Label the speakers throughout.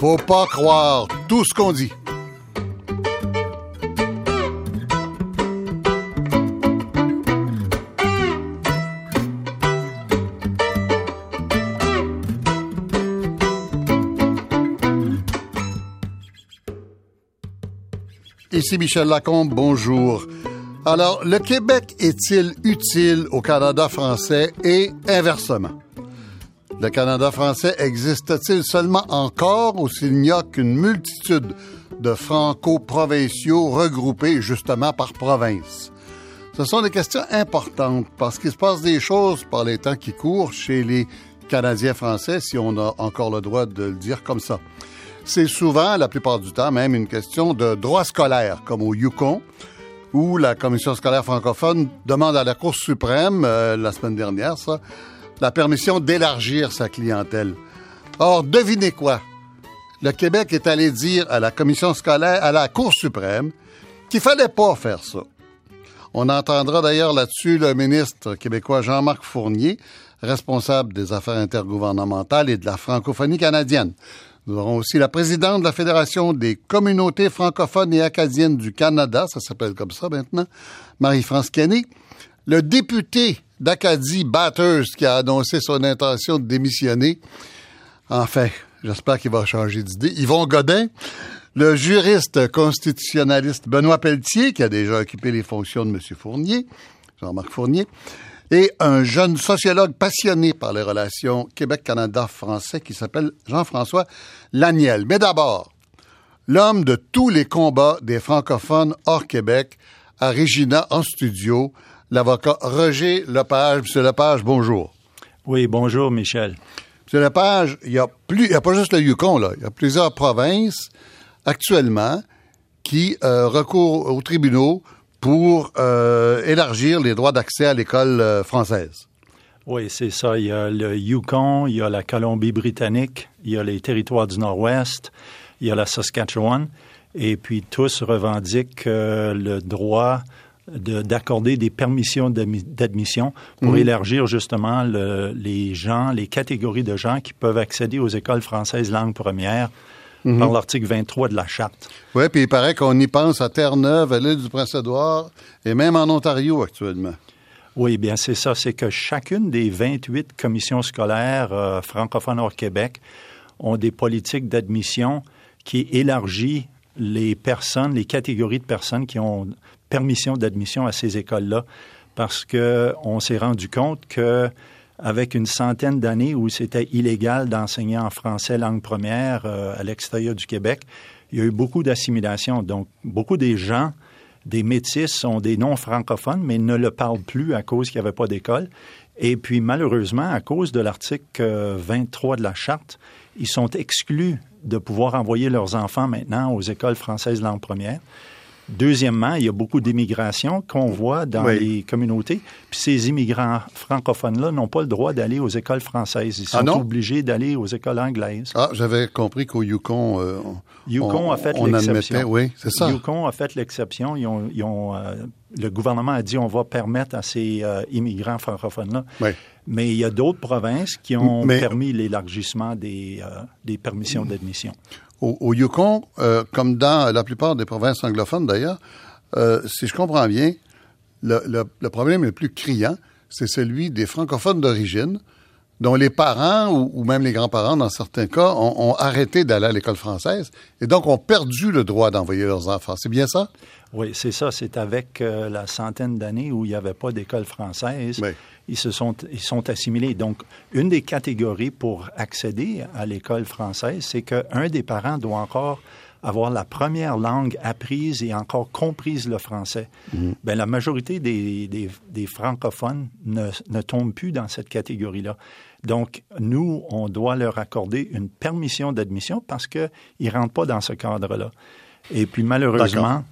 Speaker 1: Faut pas croire tout ce qu'on dit. Ici Michel Lacombe, bonjour. Alors, le Québec est-il utile au Canada français et inversement? Le Canada français existe-t-il seulement encore ou s'il n'y a qu'une multitude de franco-provinciaux regroupés justement par province? Ce sont des questions importantes parce qu'il se passe des choses par les temps qui courent chez les Canadiens français, si on a encore le droit de le dire comme ça. C'est souvent, la plupart du temps, même une question de droit scolaire, comme au Yukon, où la Commission scolaire francophone demande à la Cour suprême, euh, la semaine dernière, ça, la permission d'élargir sa clientèle. Or, devinez quoi? Le Québec est allé dire à la Commission scolaire, à la Cour suprême, qu'il fallait pas faire ça. On entendra d'ailleurs là-dessus le ministre québécois Jean-Marc Fournier, responsable des affaires intergouvernementales et de la francophonie canadienne. Nous aurons aussi la présidente de la Fédération des communautés francophones et acadiennes du Canada, ça s'appelle comme ça maintenant, Marie-France Kenny, le député d'Acadie Batters qui a annoncé son intention de démissionner. Enfin, j'espère qu'il va changer d'idée. Yvon Godin, le juriste constitutionnaliste Benoît Pelletier, qui a déjà occupé les fonctions de M. Fournier, Jean-Marc Fournier, et un jeune sociologue passionné par les relations Québec-Canada-Français qui s'appelle Jean-François Laniel. Mais d'abord, l'homme de tous les combats des francophones hors Québec, à Regina en studio, l'avocat Roger Lepage. Monsieur Lepage, bonjour.
Speaker 2: Oui, bonjour, Michel.
Speaker 1: Monsieur Lepage, il y a plus, il y a pas juste le Yukon, là. Il y a plusieurs provinces actuellement qui euh, recourent aux tribunaux pour euh, élargir les droits d'accès à l'école euh, française.
Speaker 2: Oui, c'est ça. Il y a le Yukon, il y a la Colombie-Britannique, il y a les territoires du Nord-Ouest, il y a la Saskatchewan, et puis tous revendiquent euh, le droit d'accorder des permissions d'admission pour
Speaker 1: Mhm.
Speaker 2: élargir justement le- les gens, les catégories de gens qui peuvent accéder aux écoles françaises langue première
Speaker 1: Mhm.
Speaker 2: par l'article 23 de la Charte.
Speaker 1: Oui, puis il paraît qu'on y pense à Terre-Neuve, à l'île du Prince-Édouard et même en Ontario actuellement.
Speaker 2: Oui, bien c'est ça. C'est que chacune des 28 commissions scolaires euh, francophones hors Québec ont des politiques d'admission qui élargit les personnes, les catégories de personnes qui ont permission d'admission à ces écoles-là, parce que on s'est rendu compte que avec une centaine d'années où c'était illégal d'enseigner en français langue première euh, à l'extérieur du Québec, il y a eu beaucoup d'assimilation. Donc, beaucoup des gens, des métis, sont des non-francophones, mais ne le parlent plus à cause qu'il n'y avait pas d'école. Et puis, malheureusement, à cause de l'article euh, 23 de la Charte, ils sont exclus de pouvoir envoyer leurs enfants maintenant aux écoles françaises langue première. Deuxièmement, il y a beaucoup d'immigration qu'on voit dans
Speaker 1: Oui.
Speaker 2: les communautés. Puis ces immigrants francophones-là n'ont pas le droit d'aller aux écoles françaises. Ils
Speaker 1: Ah
Speaker 2: sont obligés d'aller aux écoles anglaises.
Speaker 1: Ah, j'avais compris qu'au Yukon, euh, on-
Speaker 2: Yukon
Speaker 1: on,
Speaker 2: a fait
Speaker 1: on
Speaker 2: l'exception.
Speaker 1: oui, c'est ça.
Speaker 2: Yukon a fait l'exception. Ils ont, ils ont, euh, le gouvernement a dit on va permettre à ces euh, immigrants francophones-là.
Speaker 1: Oui.
Speaker 2: Mais il y a d'autres provinces qui ont
Speaker 1: Mais-
Speaker 2: permis l'élargissement des, euh, des permissions d'admission.
Speaker 1: Au, au Yukon, euh, comme dans la plupart des provinces anglophones d'ailleurs, si je comprends bien, le, le- le problème le plus criant, c'est celui des francophones d'origine, dont les parents ou, ou même les grands-parents, dans certains cas, ont, ont arrêté d'aller à l'école française et donc ont perdu le droit d'envoyer leurs enfants. C'est bien ça?
Speaker 2: Oui, c'est ça. C'est avec euh, la centaine d'années où il n'y avait pas d'école française.
Speaker 1: Oui.
Speaker 2: Ils se sont, ils sont assimilés. Donc, une des catégories pour accéder à l'école française, c'est qu'un des parents doit encore avoir la première langue apprise et encore comprise le français. Ben, la majorité des, des, des francophones ne, ne tombent plus dans cette catégorie-là. Donc, nous, on doit leur accorder une permission d'admission parce qu'ils ne rentrent pas dans ce cadre-là. Et puis, malheureusement,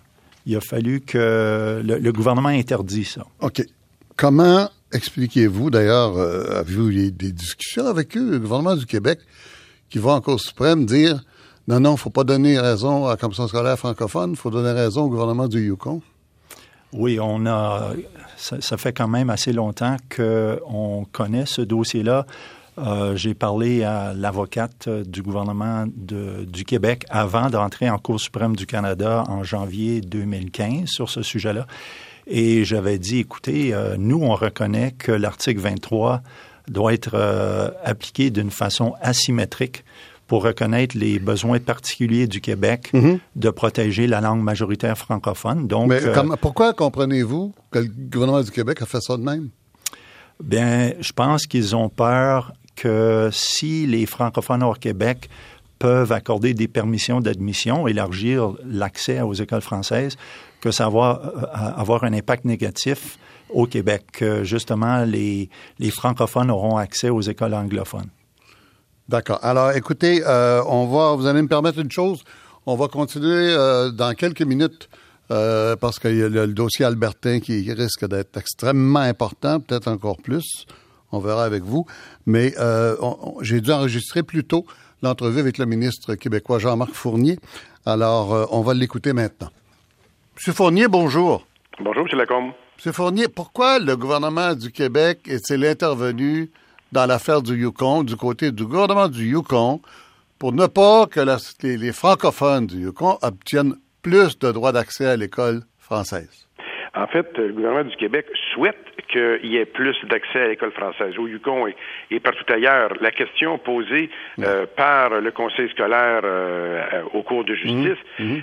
Speaker 2: il a fallu que le, le gouvernement interdit ça.
Speaker 1: OK. Comment expliquez-vous, d'ailleurs, euh, avez-vous eu des discussions avec eux, le gouvernement du Québec, qui va en Cour suprême dire non, non, faut pas donner raison à la Commission scolaire francophone, faut donner raison au gouvernement du Yukon?
Speaker 2: Oui, on a. Ça, fait quand même assez longtemps qu'on connaît ce dossier-là. Euh, j'ai parlé à l'avocate du gouvernement du Québec avant d'entrer en Cour suprême du Canada en janvier 2015 sur ce sujet-là. Et j'avais dit, écoutez, euh, nous, on reconnaît que l'article 23 doit être euh, appliqué d'une façon asymétrique pour reconnaître les besoins particuliers du Québec
Speaker 1: Mhm.
Speaker 2: de protéger la langue majoritaire francophone. Donc,
Speaker 1: Mais
Speaker 2: euh,
Speaker 1: pourquoi comprenez-vous que le gouvernement du Québec a fait ça de même?
Speaker 2: Bien, je pense qu'ils ont peur que si les francophones hors Québec peuvent accorder des permissions d'admission, élargir l'accès aux écoles françaises, que ça va euh, avoir un impact négatif au Québec, que justement les, les francophones auront accès aux écoles anglophones.
Speaker 1: D'accord. Alors, écoutez, euh, on va, vous allez me permettre une chose. On va continuer euh, dans quelques minutes euh, parce qu'il y a le, le dossier Albertin qui risque d'être extrêmement important, peut-être encore plus. On verra avec vous. Mais euh, j'ai dû enregistrer plus tôt l'entrevue avec le ministre québécois Jean-Marc Fournier. Alors, euh, on va l'écouter maintenant. Monsieur Fournier, bonjour.
Speaker 3: Bonjour, M. Lacombe.
Speaker 1: Monsieur Fournier, pourquoi le gouvernement du Québec est-il intervenu dans l'affaire du Yukon, du côté du gouvernement du Yukon, pour ne pas que les, les francophones du Yukon obtiennent plus de droits d'accès à l'école française?
Speaker 3: En fait, le gouvernement du Québec souhaite qu'il y ait plus d'accès à l'école française, au Yukon et, et partout ailleurs. La question posée euh, par le Conseil scolaire euh, au cours de justice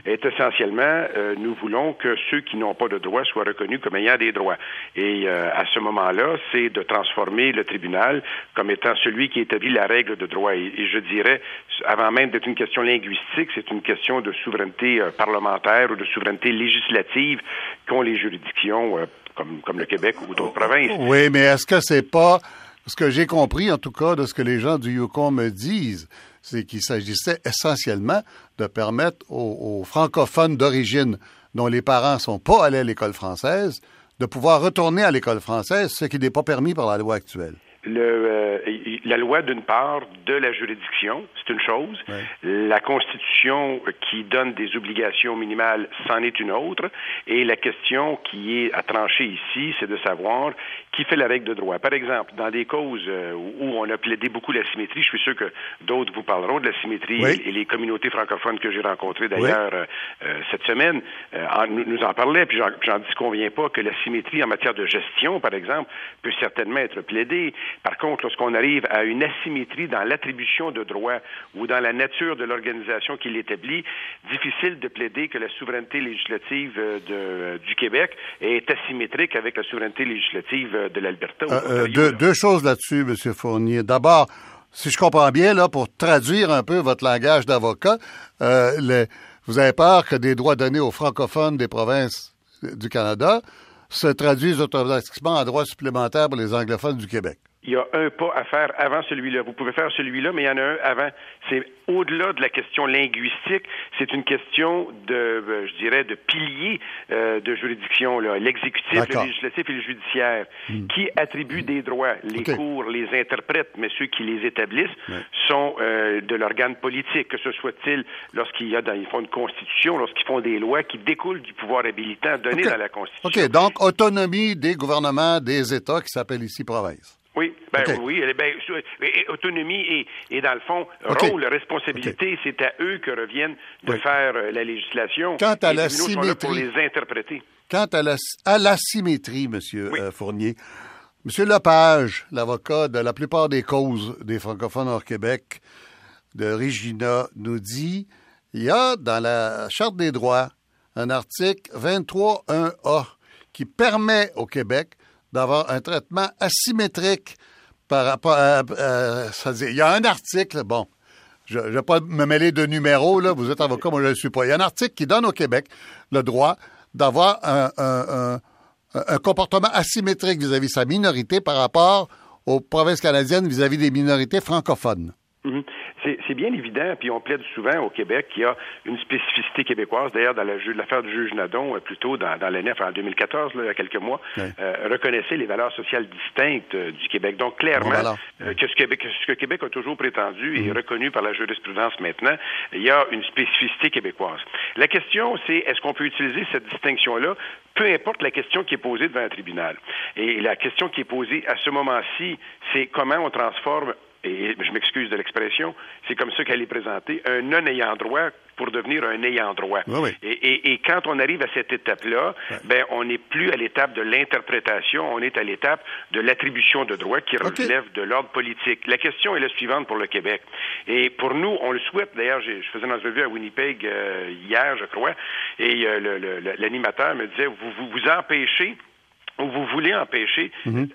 Speaker 3: est essentiellement, euh, nous voulons que ceux qui n'ont pas de droits soient reconnus comme ayant des droits. Et euh, à ce moment-là, c'est de transformer le tribunal comme étant celui qui établit la règle de droit. Et, et je dirais, avant même d'être une question linguistique, c'est une question de souveraineté euh, parlementaire ou de souveraineté législative qu'ont les juridictions euh, comme, le Québec ou d'autres provinces.
Speaker 1: Oui, mais est-ce que c'est pas ce que j'ai compris, en tout cas, de ce que les gens du Yukon me disent, c'est qu'il s'agissait essentiellement de permettre aux, francophones d'origine dont les parents sont pas allés à l'école française de pouvoir retourner à l'école française, ce qui n'est pas permis par la loi actuelle.
Speaker 3: Le, euh, la loi, d'une part, de la juridiction, c'est une chose. La Constitution qui donne des obligations minimales, c'en est une autre. Et la question qui est à trancher ici, c'est de savoir qui fait la règle de droit. Par exemple, dans des causes euh, où on a plaidé beaucoup la symétrie, je suis sûr que d'autres vous parleront de la symétrie
Speaker 1: Oui.
Speaker 3: et les communautés francophones que j'ai rencontrées d'ailleurs euh, euh, cette semaine euh, en- nous, en parlaient, puis j'en j'en disconviens pas que la symétrie en matière de gestion, par exemple, peut certainement être plaidée. Par contre, lorsqu'on arrive à une asymétrie dans l'attribution de droits ou dans la nature de l'organisation qui l'établit, difficile de plaider que la souveraineté législative euh, de- du Québec est asymétrique avec la souveraineté législative euh, de l'Alberta.
Speaker 1: Euh, euh, deux, choses là-dessus, M. Fournier. D'abord, si je comprends bien, là, pour traduire un peu votre langage d'avocat, euh, vous avez peur que des droits donnés aux francophones des provinces du Canada se traduisent automatiquement en droits supplémentaires pour les anglophones du Québec.
Speaker 3: Il y a un pas à faire avant celui-là. Vous pouvez faire celui-là, mais il y en a un avant. C'est au-delà de la question linguistique, c'est une question de, euh, je dirais, de pilier euh, de juridiction, là. l'exécutif, le législatif et le judiciaire, qui attribuent des droits. Les cours les interprètent, mais ceux qui les établissent sont euh, de l'organe politique, que ce soit-il lorsqu'il y a dans, ils font une constitution, lorsqu'ils font des lois qui découlent du pouvoir habilitant donné
Speaker 1: OK.
Speaker 3: dans la constitution.
Speaker 1: OK, donc autonomie des gouvernements des États qui s'appellent ici province.
Speaker 3: Oui, ben oui, ben, autonomie et, et dans le fond,
Speaker 1: OK.
Speaker 3: rôle, responsabilité, c'est à eux que reviennent de
Speaker 1: Oui.
Speaker 3: faire euh, la législation.
Speaker 1: Quant à la
Speaker 3: là pour
Speaker 1: symétrie-
Speaker 3: les interpréter.
Speaker 1: Quant à la, à la symétrie, M.
Speaker 3: Oui.
Speaker 1: euh, Fournier, M. Lepage, l'avocat de la plupart des causes des francophones hors Québec, de Regina, nous dit il y a dans la Charte des droits un article 23.1a qui permet au Québec d'avoir un traitement asymétrique par rapport à. il y a un article, bon, je ne vais pas me mêler de numéros, là, vous êtes avocat, moi je ne le suis pas. Il y a un article qui donne au Québec le droit d'avoir un, un- un- comportement asymétrique vis-à-vis sa minorité par rapport aux provinces canadiennes vis-à-vis des minorités francophones.
Speaker 3: Mhm. C'est c'est bien évident, puis on plaide souvent au Québec qu'il y a une spécificité québécoise. D'ailleurs, dans l'affaire du juge Nadon, euh, plutôt dans, dans l'année, enfin, en 2014, là, il y a quelques mois,
Speaker 1: Oui.
Speaker 3: euh, reconnaissait les valeurs sociales distinctes euh, du Québec. Donc, clairement,
Speaker 1: Bon, alors.
Speaker 3: que ce, Québec, que ce que Québec a toujours prétendu
Speaker 1: Mhm.
Speaker 3: et reconnu par la jurisprudence maintenant, il y a une spécificité québécoise. La question, c'est est-ce qu'on peut utiliser cette distinction-là? Peu importe la question qui est posée devant un tribunal. Et la question qui est posée à ce moment-ci, c'est comment on transforme et je m'excuse de l'expression, c'est comme ça qu'elle est présentée, un non-ayant droit pour devenir un ayant droit. Et, quand on arrive à cette étape-là, ben on n'est plus à l'étape de l'interprétation, on est à l'étape de l'attribution de droits qui relève de l'ordre politique. La question est la suivante pour le Québec. Et pour nous, on le souhaite. D'ailleurs, je faisais une entrevue à Winnipeg euh, hier, je crois, et euh, l'animateur me disait vous vous, vous empêchez ou vous voulez empêcher mm-hmm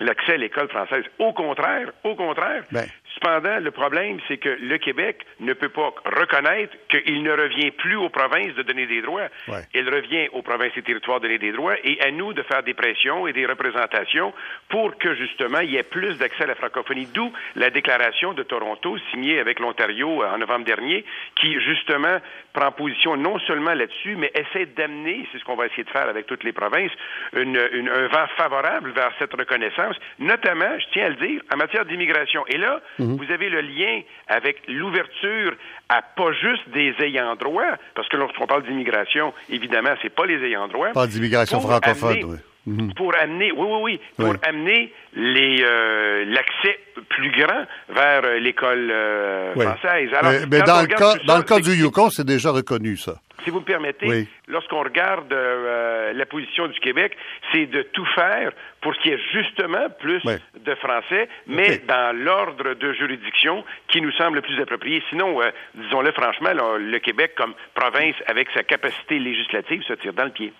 Speaker 3: l'accès à l'école française. Au contraire, au contraire. Ben. Cependant, le problème, c'est que le Québec ne peut pas reconnaître qu'il ne revient plus aux provinces de donner des droits. Il revient aux provinces et territoires de donner des droits et à nous de faire des pressions et des représentations pour que, justement, il y ait plus d'accès à la francophonie. D'où la déclaration de Toronto signée avec l'Ontario en novembre dernier qui, justement, prend position non seulement là-dessus, mais essaie d'amener, c'est ce qu'on va essayer de faire avec toutes les provinces, une, un vent favorable vers cette reconnaissance, notamment, je tiens à le dire, en matière d'immigration. Et là, mhm. vous avez le lien avec l'ouverture à pas juste des ayants droit, parce que lorsqu'on parle d'immigration, évidemment, c'est pas les ayants droit.
Speaker 1: Pas d'immigration francophone, oui.
Speaker 3: Mhm. Pour amener, oui, oui, oui, pour amener les euh, l'accès plus grand vers euh, l'école euh, française.
Speaker 1: Alors, mais, dans, le cas, dans le cas du Yukon, c'est déjà reconnu, ça.
Speaker 3: Si vous me permettez, lorsqu'on regarde la position du Québec, c'est de tout faire pour qu'il y ait justement plus de Français, mais dans l'ordre de juridiction qui nous semble le plus approprié. Sinon, disons-le franchement, le Québec, comme province, avec sa capacité législative, se tire dans le pied.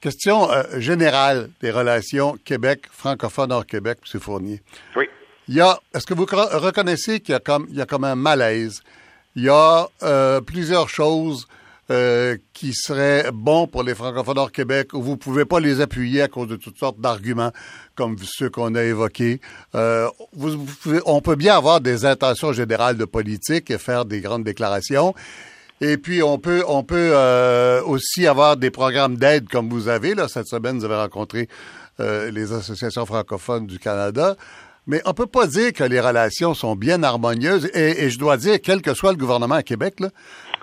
Speaker 1: Question euh, générale des relations Québec, francophone hors Québec, M. Fournier.
Speaker 3: Oui.
Speaker 1: Il y a, est-ce que vous reconnaissez qu'il y a comme, il y a comme un malaise? Il y a euh, plusieurs choses euh, qui seraient bons pour les francophones hors Québec où vous ne pouvez pas les appuyer à cause de toutes sortes d'arguments comme ceux qu'on a évoqués. on peut bien avoir des intentions générales de politique et faire des grandes déclarations. Et puis, on peut, on peut euh, aussi avoir des programmes d'aide comme vous avez. Là, cette semaine, vous avez rencontré euh, les associations francophones du Canada. Mais on peut pas dire que les relations sont bien harmonieuses. Et, je dois dire, quel que soit le gouvernement à Québec, là,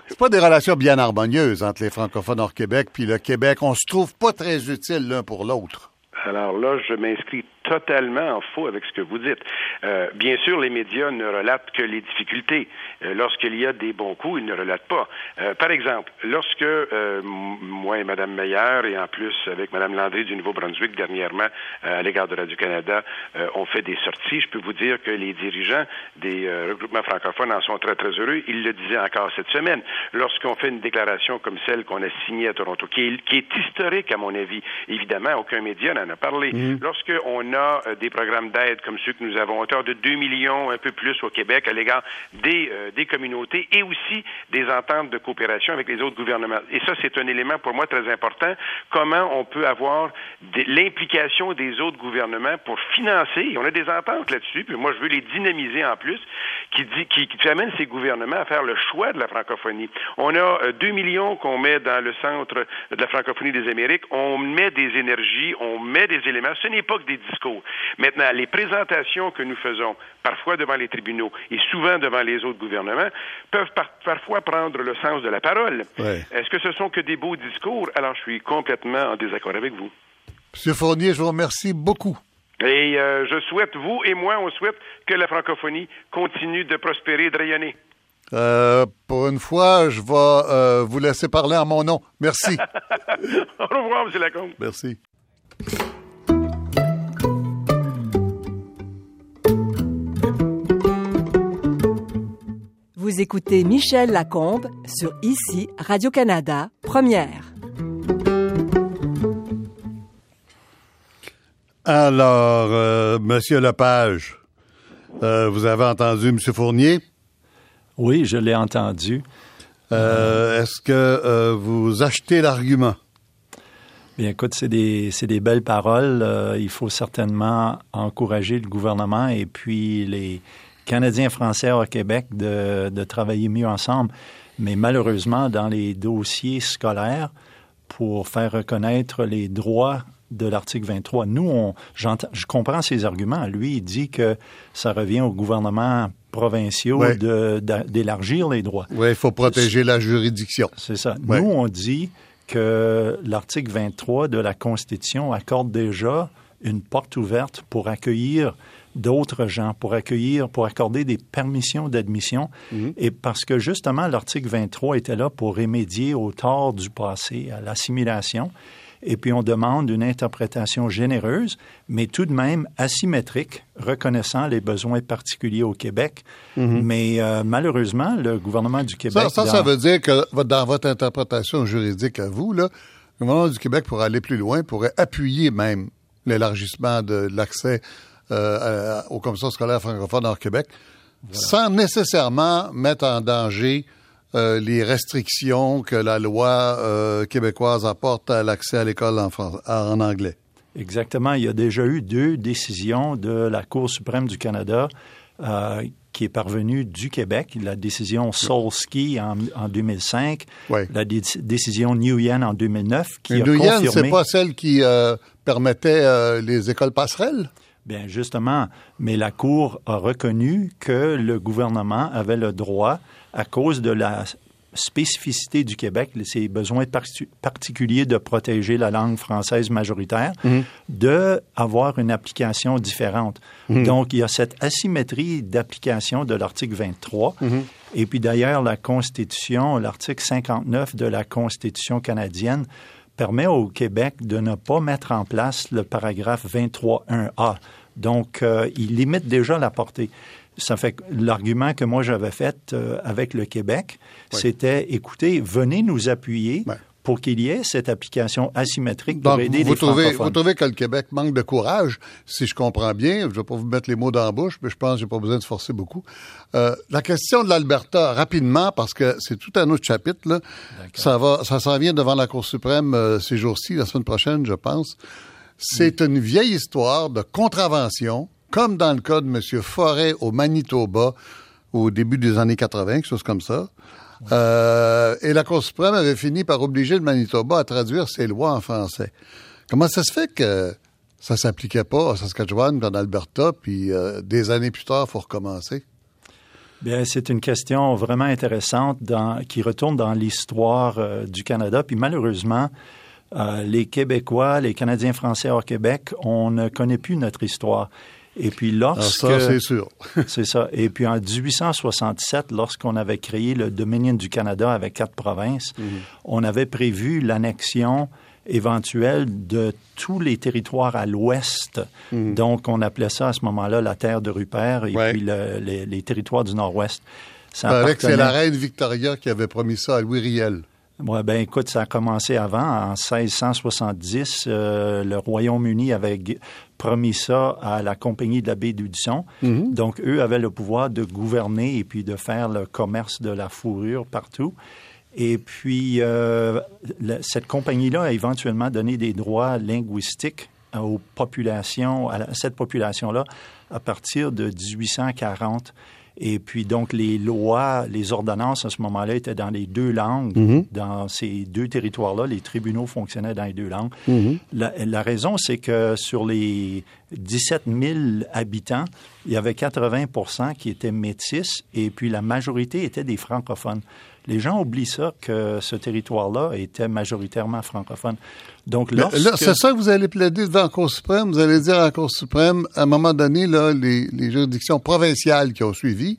Speaker 1: c'est pas des relations bien harmonieuses entre les francophones hors Québec puis le Québec. On se trouve pas très utiles l'un pour l'autre.
Speaker 3: Alors là, je m'inscris totalement en faux avec ce que vous dites. Euh, bien sûr, les médias ne relatent que les difficultés. Euh, lorsqu'il y a des bons coups, ils ne relatent pas. Euh, par exemple, lorsque moi et Mme Meyer, et en plus avec Mme Landry du Nouveau-Brunswick dernièrement à l'égard de Radio-Canada, ont fait des sorties, je peux vous dire que les dirigeants des regroupements francophones en sont très, très heureux. Ils le disaient encore cette semaine. Lorsqu'on fait une déclaration comme celle qu'on a signée à Toronto, qui est, qui est historique à mon avis, évidemment, aucun média n'en a parlé. Mm-hmm. Lorsqu'on a euh, des programmes d'aide comme ceux que nous avons, hauteur de 2 millions, un peu plus au Québec, à l'égard des, euh, des communautés et aussi des ententes de coopération avec les autres gouvernements. Et ça, c'est un élément pour moi très important. Comment on peut avoir l'implication des autres gouvernements pour financer, on a des ententes là-dessus, puis moi je veux les dynamiser en plus, qui, dit, qui, qui amène ces gouvernements à faire le choix de la francophonie. On a 2 euh, millions qu'on met dans le centre de la francophonie des Amériques, on met des énergies, on met des éléments. Ce n'est pas que des discours Maintenant, les présentations que nous faisons, parfois devant les tribunaux et souvent devant les autres gouvernements, peuvent parfois prendre le sens de la parole. Est-ce que ce sont que des beaux discours? Alors, je suis complètement en désaccord avec vous.
Speaker 1: Monsieur Fournier, je vous remercie beaucoup.
Speaker 3: Et euh, je souhaite, vous et moi, on souhaite que la francophonie continue de prospérer et de rayonner.
Speaker 1: Euh, pour une fois, je vais euh, vous laisser parler en mon nom. Merci.
Speaker 3: Au revoir, M. Lacombe.
Speaker 1: Merci.
Speaker 4: Vous écoutez Michel Lacombe sur ICI Radio-Canada, première.
Speaker 1: Alors, euh, Monsieur Lepage, euh, vous avez entendu M. Fournier?
Speaker 2: Oui, je l'ai entendu.
Speaker 1: Euh, est-ce que vous achetez l'argument?
Speaker 2: Bien, écoute, c'est des, des belles paroles. il faut certainement encourager le gouvernement et puis les, Canadiens français au Québec de, de travailler mieux ensemble. Mais malheureusement, dans les dossiers scolaires, pour faire reconnaître les droits de l'article 23. Nous, on, je comprends ses arguments. Lui, il dit que ça revient au gouvernement provinciaux d'élargir les droits.
Speaker 1: Oui, il faut protéger la juridiction.
Speaker 2: C'est ça. Nous, on dit que l'article 23 de la Constitution accorde déjà une porte ouverte pour accueillir d'autres gens pour accueillir, pour accorder des permissions d'admission.
Speaker 1: Mhm.
Speaker 2: Et parce que justement, l'article 23 était là pour remédier au tort du passé, à l'assimilation. Et puis on demande une interprétation généreuse, mais tout de même asymétrique, reconnaissant les besoins particuliers au Québec. Mais euh, malheureusement, le gouvernement du Québec...
Speaker 1: Mhm. Ça, veut dire que dans votre interprétation juridique à vous, là, le gouvernement du Québec, pour aller plus loin, pourrait appuyer même l'élargissement de l'accès euh, à- aux commissions scolaires francophones hors Québec, sans nécessairement mettre en danger euh, les restrictions que la loi euh, québécoise apporte à l'accès à l'école en, en anglais.
Speaker 2: Exactement. Il y a déjà eu deux décisions de la Cour suprême du Canada euh, qui est parvenue du Québec. La décision Solski en, en 2005,
Speaker 1: Oui.
Speaker 2: la dé- décision Nguyen en 2009 qui
Speaker 1: Nguyen, c'est pas celle qui euh, permettait euh, les écoles passerelles?
Speaker 2: Bien, justement, mais la Cour a reconnu que le gouvernement avait le droit, à cause de la spécificité du Québec, ses besoins parti- particuliers de protéger la langue française majoritaire, de avoir une application différente. Donc, il y a cette asymétrie d'application de l'article 23. Et puis d'ailleurs, la Constitution, l'article 59 de la Constitution canadienne, permet au Québec de ne pas mettre en place le paragraphe 23.1a. Donc, euh, il limite déjà la portée. Ça fait que l'argument que moi j'avais fait euh, avec le Québec, c'était écoutez, venez nous appuyer pour qu'il y ait cette application asymétrique pour
Speaker 1: Donc,
Speaker 2: aider
Speaker 1: vous
Speaker 2: les
Speaker 1: trouvez, vous trouvez que le Québec manque de courage, si je comprends bien. Je ne vais pas vous mettre les mots dans la bouche, mais je pense que j'ai pas besoin de forcer beaucoup. Euh, la question de l'Alberta, rapidement, parce que c'est tout un autre chapitre, là. Ça va, ça s'en vient devant la Cour suprême euh, ces jours-ci, la semaine prochaine, je pense. C'est une vieille histoire de contravention, comme dans le cas de M. Forêt au Manitoba au début des années 80, quelque chose comme ça. Euh, et la Cour suprême avait fini par obliger le Manitoba à traduire ses lois en français. Comment ça se fait que ça s'appliquait pas à Saskatchewan, en Alberta, puis euh, des années plus tard, faut recommencer?
Speaker 2: Bien, c'est une question vraiment intéressante dans- qui retourne dans l'histoire euh, du Canada. Puis malheureusement, euh, les Québécois, les Canadiens français hors Québec, on ne connaît plus notre histoire. Et puis
Speaker 1: Alors
Speaker 2: lorsque...
Speaker 1: ça, c'est sûr.
Speaker 2: C'est ça. Et puis en 1867, lorsqu'on avait créé le Dominion du Canada avec quatre provinces, on avait prévu l'annexion éventuelle de tous les territoires à l'ouest. Donc, on appelait ça à ce moment-là la terre de Rupert et
Speaker 1: Ouais.
Speaker 2: puis le- les, les territoires du nord-ouest. Ça
Speaker 1: paraît que c'est la reine Victoria qui avait promis ça à Louis Riel.
Speaker 2: Ouais, ben écoute, ça a commencé avant. En 1670, euh, le Royaume-Uni avait promis ça à la Compagnie de la baie d'Hudson. Donc, eux avaient le pouvoir de gouverner et puis de faire le commerce de la fourrure partout. Et puis, euh, cette compagnie-là a éventuellement donné des droits linguistiques aux populations, à cette population-là, à partir de 1840. Et puis, donc, les lois, les ordonnances à ce moment-là étaient dans les deux langues. Dans ces deux territoires-là, les tribunaux fonctionnaient dans les deux langues. La, la raison, c'est que sur les 17 000 habitants, il y avait 80% qui étaient métis et puis la majorité étaient des francophones. Les gens oublient ça, que ce territoire-là était majoritairement francophone. Donc, lorsque...
Speaker 1: Là, c'est ça que vous allez plaider devant la Cour suprême. Vous allez dire à la Cour suprême, à un moment donné, là, les, les juridictions provinciales qui ont suivi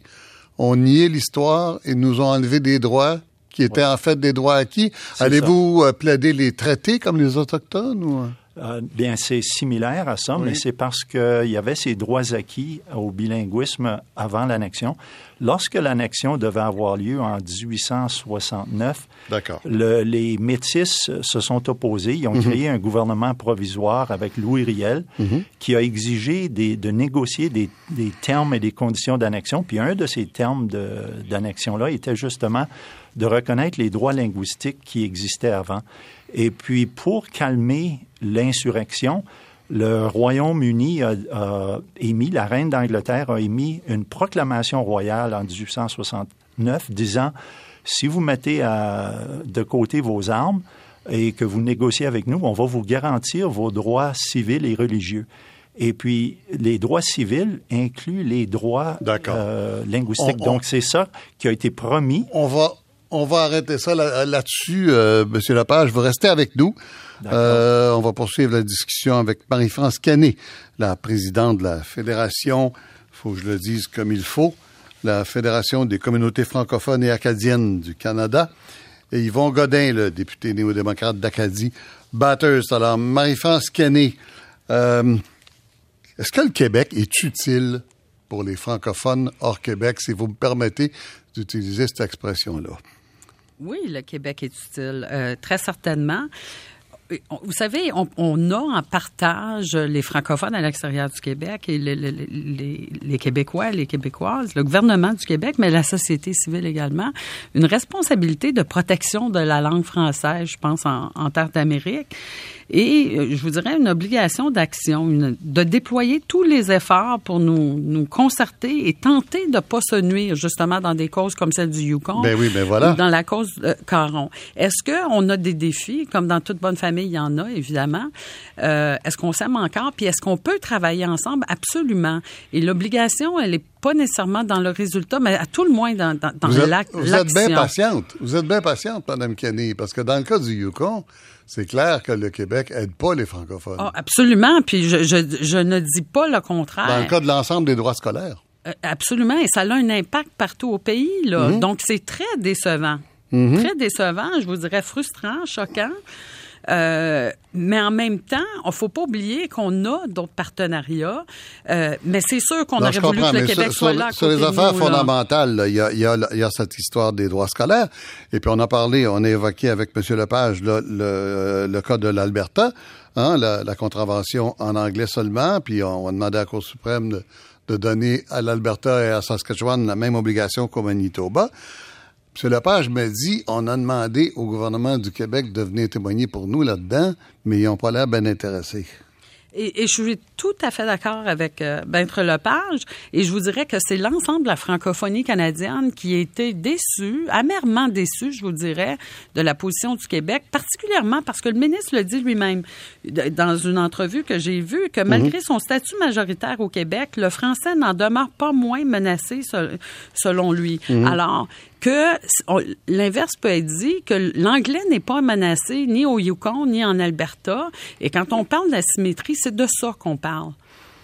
Speaker 1: ont nié l'histoire et nous ont enlevé des droits qui étaient en fait des droits acquis. Allez-vous euh, plaider les traités comme les Autochtones? Ou...
Speaker 2: Euh, bien, c'est similaire à ça, mais c'est parce qu'il y avait ces droits acquis au bilinguisme avant l'annexion. Lorsque l'annexion devait avoir lieu en 1869,
Speaker 1: D'accord.
Speaker 2: le- les métis se sont opposés. Ils ont créé un gouvernement provisoire avec Louis Riel qui a exigé des- de négocier des, des termes et des conditions d'annexion. Puis un de ces termes d'annexion-là était justement de reconnaître les droits linguistiques qui existaient avant. Et puis, pour calmer l'insurrection, le Royaume-Uni a, a émis, la reine d'Angleterre a émis une proclamation royale en 1869 disant si vous mettez à- de côté vos armes et que vous négociez avec nous, on va vous garantir vos droits civils et religieux. Et puis, les droits civils incluent les droits euh, linguistiques.
Speaker 1: On- on-
Speaker 2: Donc, c'est ça qui a été promis.
Speaker 1: On va on va arrêter ça là-dessus, euh, Monsieur Lepage. Vous restez avec nous. Euh, on va poursuivre la discussion avec Marie-France Canet, la présidente de la Fédération, faut que je le dise comme il faut, la Fédération des communautés francophones et acadiennes du Canada, et Yvon Godin, le député néo-démocrate d'Acadie, Batters. Alors, Marie-France Canet, euh, est-ce que le Québec est utile pour les francophones hors Québec, si vous me permettez d'utiliser cette expression-là?
Speaker 5: Oui, le Québec est utile, euh, très certainement. Vous savez, on, a en partage les francophones à l'extérieur du Québec et les, les, Québécois, les Québécoises, le gouvernement du Québec, mais la société civile également, une responsabilité de protection de la langue française, je pense, en, en terre d'Amérique et euh, je vous dirais une obligation d'action, de déployer tous les efforts pour nous, nous concerter et tenter de pas se nuire justement dans des causes comme celle du Yukon.
Speaker 1: Ben oui, ben voilà.
Speaker 5: Ou dans la cause de Caron. Est-ce qu'on a des défis, comme dans toute bonne famille, il y en a évidemment. Euh, est-ce qu'on s'aime encore? Puis est-ce qu'on peut travailler ensemble? Absolument. Et l'obligation, elle est pas nécessairement dans le résultat, mais à tout le moins dans, dans, dans l'action.
Speaker 1: Vous êtes bien patiente. Vous êtes bien patiente, Mme Kenny, parce que dans le cas du Yukon, c'est clair que le Québec aide pas les francophones.
Speaker 5: Oh, absolument. Puis je, je, je, ne dis pas le contraire.
Speaker 1: Dans le cas de l'ensemble des droits scolaires.
Speaker 5: Euh, absolument. Et ça a un impact partout au pays. Là. Mhm. Donc, c'est très décevant. Mhm. Très décevant, je vous dirais frustrant, choquant. Euh, mais en même temps, il faut pas oublier qu'on a d'autres partenariats. Euh, mais c'est sûr qu'on aurait voulu que le Québec soit là.
Speaker 1: Sur les affaires fondamentales, il y, a, y, a, y, a, cette histoire des droits scolaires. Et puis on a parlé, on a évoqué avec M. Lepage le, le, le cas de l'Alberta, hein, la, la, contravention en anglais seulement. Puis on a demandé à la Cour suprême de, de donner à l'Alberta et à Saskatchewan la même obligation qu'au Manitoba. M. Lepage m'a dit on a demandé au gouvernement du Québec de venir témoigner pour nous là-dedans, mais ils n'ont pas l'air bien intéressés.
Speaker 5: Et, je suis tout à fait d'accord avec euh, Lepage. Et je vous dirais que c'est l'ensemble de la francophonie canadienne qui a été déçu, amèrement déçu, je vous dirais, de la position du Québec, particulièrement parce que le ministre le dit lui-même dans une entrevue que j'ai vue, que malgré mhm. son statut majoritaire au Québec, le français n'en demeure pas moins menacé selon lui. Mhm. Alors, que l'inverse peut être dit, que l'anglais n'est pas menacé ni au Yukon ni en Alberta. Et quand on parle d'asymétrie, c'est de ça qu'on parle.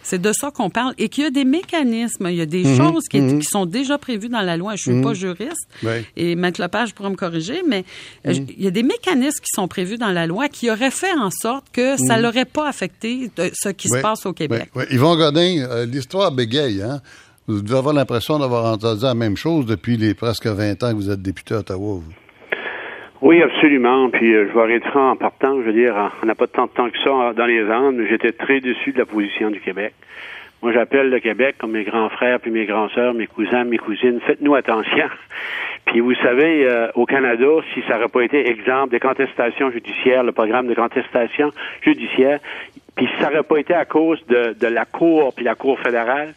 Speaker 5: C'est de ça qu'on parle et qu'il y a des mécanismes, il y a des mhm. choses mhm. qui, sont déjà prévues dans la loi. Je suis mhm. pas juriste et Maître Lepage pourra me corriger, mais euh, il y a des mécanismes qui sont prévus dans la loi qui auraient fait en sorte que ça n'aurait pas affecté euh, ce qui se passe au Québec.
Speaker 1: Yvon Godin, euh, l'histoire bégaye, hein? Vous devez avoir l'impression d'avoir entendu la même chose depuis les presque 20 ans que vous êtes député à Ottawa. Vous.
Speaker 6: Oui, absolument. Puis euh, je vais être franc en partant. Je veux dire, on n'a pas tant de temps que ça dans les Andes, mais j'étais très déçu de la position du Québec. Moi, j'appelle le Québec comme mes grands frères, puis mes grands sœurs, mes cousins, mes cousines. Faites-nous attention. Puis vous savez, euh, au Canada, si ça n'aurait pas été exemple des contestations judiciaires, le programme de contestation judiciaire, puis si ça n'aurait pas été à cause de, de la Cour, puis la Cour fédérale,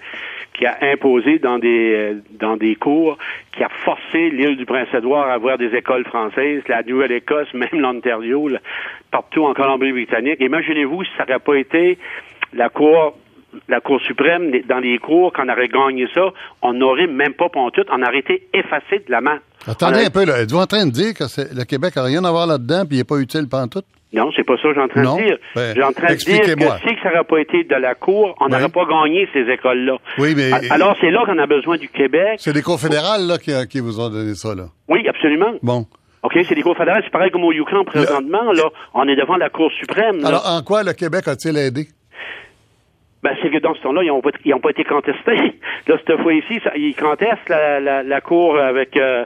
Speaker 6: qui a imposé dans des euh, dans des cours, qui a forcé l'île du Prince-Édouard à avoir des écoles françaises, la Nouvelle-Écosse, même l'Ontario, partout en Colombie-Britannique. Imaginez-vous si ça n'aurait pas été la Cour la Cour suprême, dans les cours, quand on aurait gagné ça, on n'aurait même pas tout, on aurait été effacé de la main.
Speaker 1: Attendez un peu, là. Êtes-vous en train de dire que le Québec n'a rien à voir là-dedans puis il n'est pas utile tout?
Speaker 6: Non, c'est pas ça que j'ai en train de dire. Ben, j'ai en train de dire que si ça n'aurait pas été de la Cour, on n'aurait pas gagné ces écoles-là.
Speaker 1: Oui, mais...
Speaker 6: Alors, c'est là qu'on a besoin du Québec.
Speaker 1: C'est des cours fédérales là, qui, qui, vous ont donné ça, là.
Speaker 6: Oui, absolument.
Speaker 1: Bon.
Speaker 6: OK, c'est des cours fédérales. C'est pareil comme au Yukon présentement, là. On est devant la Cour suprême.
Speaker 1: Alors, en quoi le Québec a-t-il aidé?
Speaker 6: Ben, c'est que dans ce temps-là, ils n'ont pas, pas, été contestés. Là, cette fois-ci, ils contestent la, la, la Cour avec euh,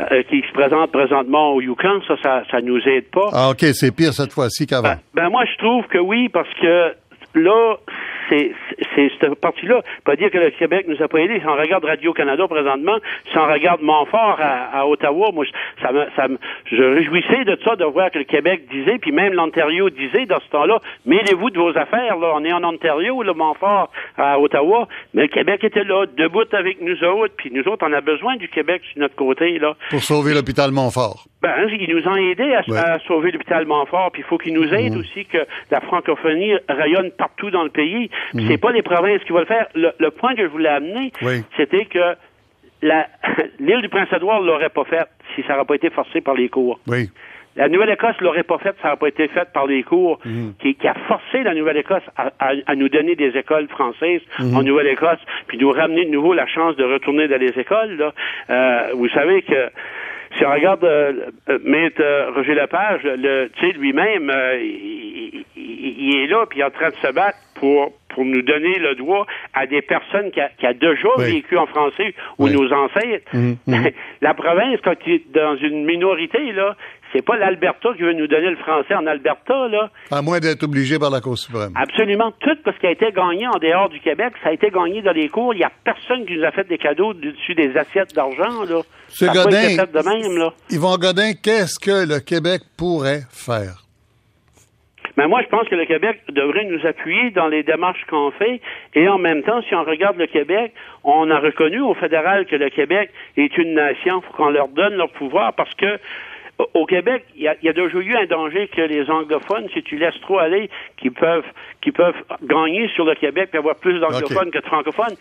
Speaker 6: euh, qui se présente présentement au Yukon. Ça, ça, ça nous aide pas.
Speaker 1: Ah, OK, c'est pire cette fois-ci qu'avant.
Speaker 6: Ben, ben, moi, je trouve que oui, parce que là, c'est cette partie-là. Pas dire que le Québec nous a pas aidés. Si on regarde Radio-Canada présentement, si on regarde Montfort à, à Ottawa, moi, ça me, ça me, je réjouissais de ça, de voir que le Québec disait, puis même l'Ontario disait dans ce temps-là, mêlez-vous de vos affaires, là. On est en Ontario, le Montfort à Ottawa, mais le Québec était là, debout avec nous autres, puis nous autres, on a besoin du Québec sur notre côté, là.
Speaker 1: Pour sauver l'hôpital Montfort.
Speaker 6: Ben, ils nous ont aidés à, sauver l'hôpital Montfort, puis il faut qu'ils nous aident mmh. aussi que la francophonie rayonne partout dans le pays. Mmh. C'est pas les provinces qui vont le faire. Le, point que je voulais amener, c'était que l'île du Prince-Édouard l'aurait pas faite si ça n'aurait pas été forcé par les cours.
Speaker 1: Oui.
Speaker 6: La Nouvelle-Écosse l'aurait pas faite, ça n'aurait pas été fait par les cours,
Speaker 1: Mhm.
Speaker 6: qui, qui a forcé la Nouvelle-Écosse à, à- à nous donner des écoles françaises
Speaker 1: Mhm.
Speaker 6: en Nouvelle-Écosse, puis nous ramener de nouveau la chance de retourner dans les écoles. Là. Euh, vous savez que si on regarde euh, Maître euh, Roger Lepage, le, tu sais, lui-même, euh, il, il- il est là, puis il est en train de se battre pour pour nous donner le droit à des personnes qui a, qui a déjà
Speaker 1: Oui.
Speaker 6: vécu en français ou
Speaker 1: Oui.
Speaker 6: nos ancêtres.
Speaker 1: Mhm, mhm.
Speaker 6: La province, quand il est dans une minorité, là, c'est pas l'Alberta qui veut nous donner le français en Alberta, là.
Speaker 1: À moins d'être obligé par la Cour suprême.
Speaker 6: Absolument tout ce qui a été gagné en dehors du Québec, ça a été gagné dans les cours. Il y a personne qui nous a fait des cadeaux dessus des assiettes d'argent, là.
Speaker 1: Ce Godin,
Speaker 6: de même, là.
Speaker 1: Yvon Godin, qu'est-ce que le Québec pourrait faire?
Speaker 6: Mais moi, je pense que le Québec devrait nous appuyer dans les démarches qu'on fait. Et en même temps, si on regarde le Québec, on a reconnu au fédéral que le Québec est une nation. faut qu'on leur donne leur pouvoir parce que au- Québec, il y a, y a déjà eu un danger que les anglophones, si tu laisses trop aller, qui peuvent, qui peuvent gagner sur le Québec et avoir plus d'anglophones que de francophones.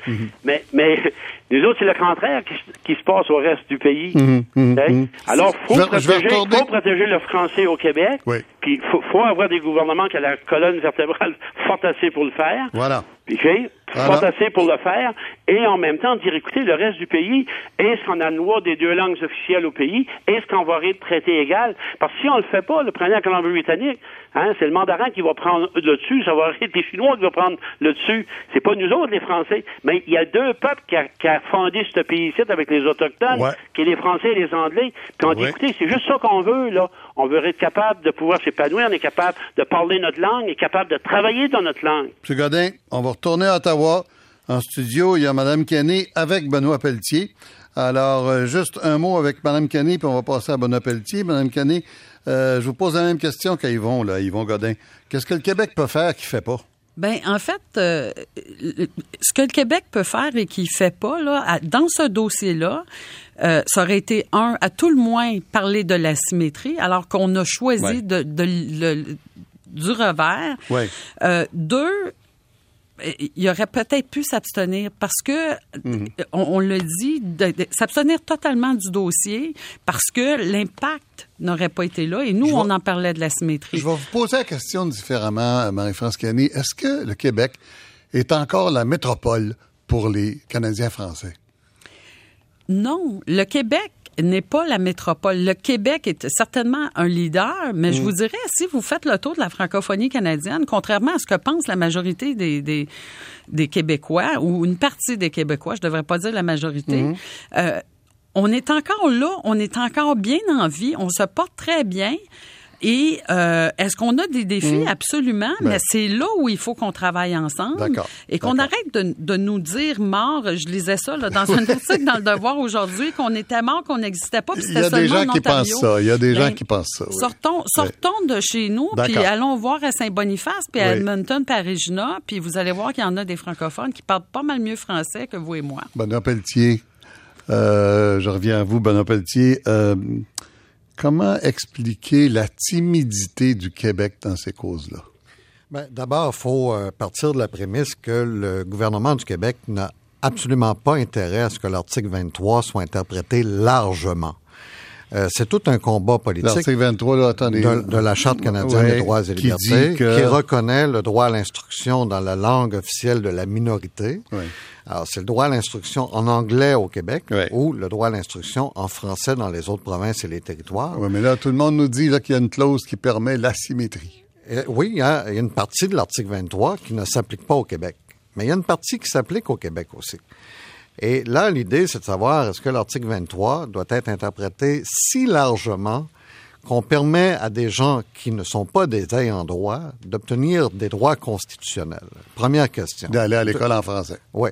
Speaker 6: Mais, mais nous autres, c'est le contraire qui, se- qui se passe au reste du pays.
Speaker 1: Mhm, mhm,
Speaker 6: Hein?
Speaker 1: mhm.
Speaker 6: Alors, faut
Speaker 1: Je je
Speaker 6: protéger,
Speaker 1: retourner-
Speaker 6: faut protéger le français au Québec.
Speaker 1: Oui.
Speaker 6: Puis faut, avoir des gouvernements qui ont la colonne vertébrale forte assez pour le faire.
Speaker 1: Voilà.
Speaker 6: OK?
Speaker 1: Voilà.
Speaker 6: Assez pour le faire. Et en même temps, dire écoutez, le reste du pays, est-ce qu'on a le droit des deux langues officielles au pays? Est-ce qu'on va être traité égal? Parce que si on le fait pas, le prenez la Colombie-Britannique, hein, c'est le mandarin qui va prendre le dessus, ça va être les Chinois qui vont prendre le dessus. C'est pas nous autres, les Français. Mais il y a deux peuples qui a, qui a fondé ce pays-ci avec les Autochtones,
Speaker 1: Ouais.
Speaker 6: qui est les Français et les Anglais. Puis on dit,
Speaker 1: Ouais.
Speaker 6: écoutez, c'est juste ça qu'on veut, là. On veut être capable de pouvoir s'épanouir, on est capable de parler notre langue, on est capable de travailler dans notre langue.
Speaker 1: M. Godin, on va retourner à Ottawa. En studio, il y a Mme Kenney avec Benoît Pelletier. Alors, euh, juste un mot avec Mme Kenney, puis on va passer à Benoît Pelletier. Mme Kenney, euh, je vous pose la même question qu'à Yvon, là, Yvon Godin. Qu'est-ce que le Québec peut faire qu'il fait pas?
Speaker 5: Ben en fait, euh, ce que le Québec peut faire et qu'il fait pas là, dans ce dossier-là, euh, ça aurait été un, à tout le moins parler de la symétrie, alors qu'on a choisi
Speaker 1: Ouais.
Speaker 5: de, du revers.
Speaker 1: Ouais.
Speaker 5: Euh, deux, il aurait peut-être pu s'abstenir parce que,
Speaker 1: Mhm.
Speaker 5: on, on le dit, de- de- s'abstenir totalement du dossier parce que l'impact n'aurait pas été là et nous,
Speaker 1: Je
Speaker 5: on en parlait de la symétrie.
Speaker 1: Je vais vous poser la question différemment, euh, Marie-France Kenney. Est-ce que le Québec est encore la métropole pour les Canadiens français?
Speaker 5: Non, le Québec n'est pas la métropole. Le Québec est certainement un leader, mais
Speaker 1: Mm.
Speaker 5: je vous dirais, si vous faites le tour de la francophonie canadienne, contrairement à ce que pense la majorité des, des, des Québécois, ou une partie des Québécois, je devrais pas dire la majorité,
Speaker 1: Mm.
Speaker 5: euh, on est encore là, on est encore bien en vie, on se porte très bien. Et euh, est-ce qu'on a des défis? Absolument,
Speaker 1: Ben.
Speaker 5: mais c'est là où il faut qu'on travaille ensemble
Speaker 1: D'accord,
Speaker 5: et qu'on arrête de, de nous dire mort. Je lisais ça là, dans un article dans le Devoir aujourd'hui, qu'on était mort, qu'on n'existait pas. puis
Speaker 1: Il y a des gens
Speaker 5: en
Speaker 1: qui pensent ça. Il y a des gens
Speaker 5: Ben,
Speaker 1: qui pensent ça. oui.
Speaker 5: Sortons, sortons de chez nous, puis allons voir à Saint-Boniface, puis à
Speaker 1: Oui.
Speaker 5: Edmonton, puis à Regina, puis vous allez voir qu'il y en a des francophones qui parlent pas mal mieux français que vous et moi.
Speaker 1: Benoît Pelletier, euh, je reviens à vous, Benoît Pelletier. Euh, comment expliquer la timidité du Québec dans ces causes-là?
Speaker 7: Ben, D'abord, il faut euh, partir de la prémisse que le gouvernement du Québec n'a absolument pas intérêt à ce que l'article 23 soit interprété largement. Euh, c'est tout un combat politique
Speaker 1: L'article 23, là, attendez.
Speaker 7: de, de la Charte canadienne
Speaker 1: Ouais,
Speaker 7: des droits et
Speaker 1: qui
Speaker 7: libertés
Speaker 1: que-
Speaker 7: qui reconnaît le droit à l'instruction dans la langue officielle de la minorité. Alors, c'est le droit à l'instruction en anglais au Québec
Speaker 1: Ouais.
Speaker 7: ou le droit à l'instruction en français dans les autres provinces et les territoires.
Speaker 1: Oui, mais là, tout le monde nous dit qu'il y a une clause qui permet l'asymétrie.
Speaker 7: Euh, oui, hein, il y a une partie de l'article 23 qui ne s'applique pas au Québec. Mais il y a une partie qui s'applique au Québec aussi. Et là, l'idée, c'est de savoir est-ce que l'article 23 doit être interprété si largement qu'on permet à des gens qui ne sont pas des ayants droit d'obtenir des droits constitutionnels? Première question.
Speaker 1: D'aller à l'école en français.
Speaker 7: Oui.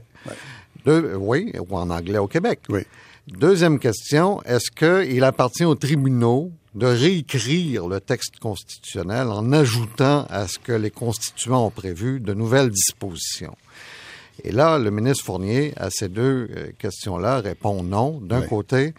Speaker 7: Deux- oui, ou en anglais au Québec.
Speaker 1: Oui.
Speaker 7: Deuxième question, est-ce qu'il appartient aux tribunaux de réécrire le texte constitutionnel en ajoutant à ce que les constituants ont prévu de nouvelles dispositions? Et là, le ministre Fournier, à ces deux euh, questions-là, répond non. D'un
Speaker 1: Oui.
Speaker 7: côté,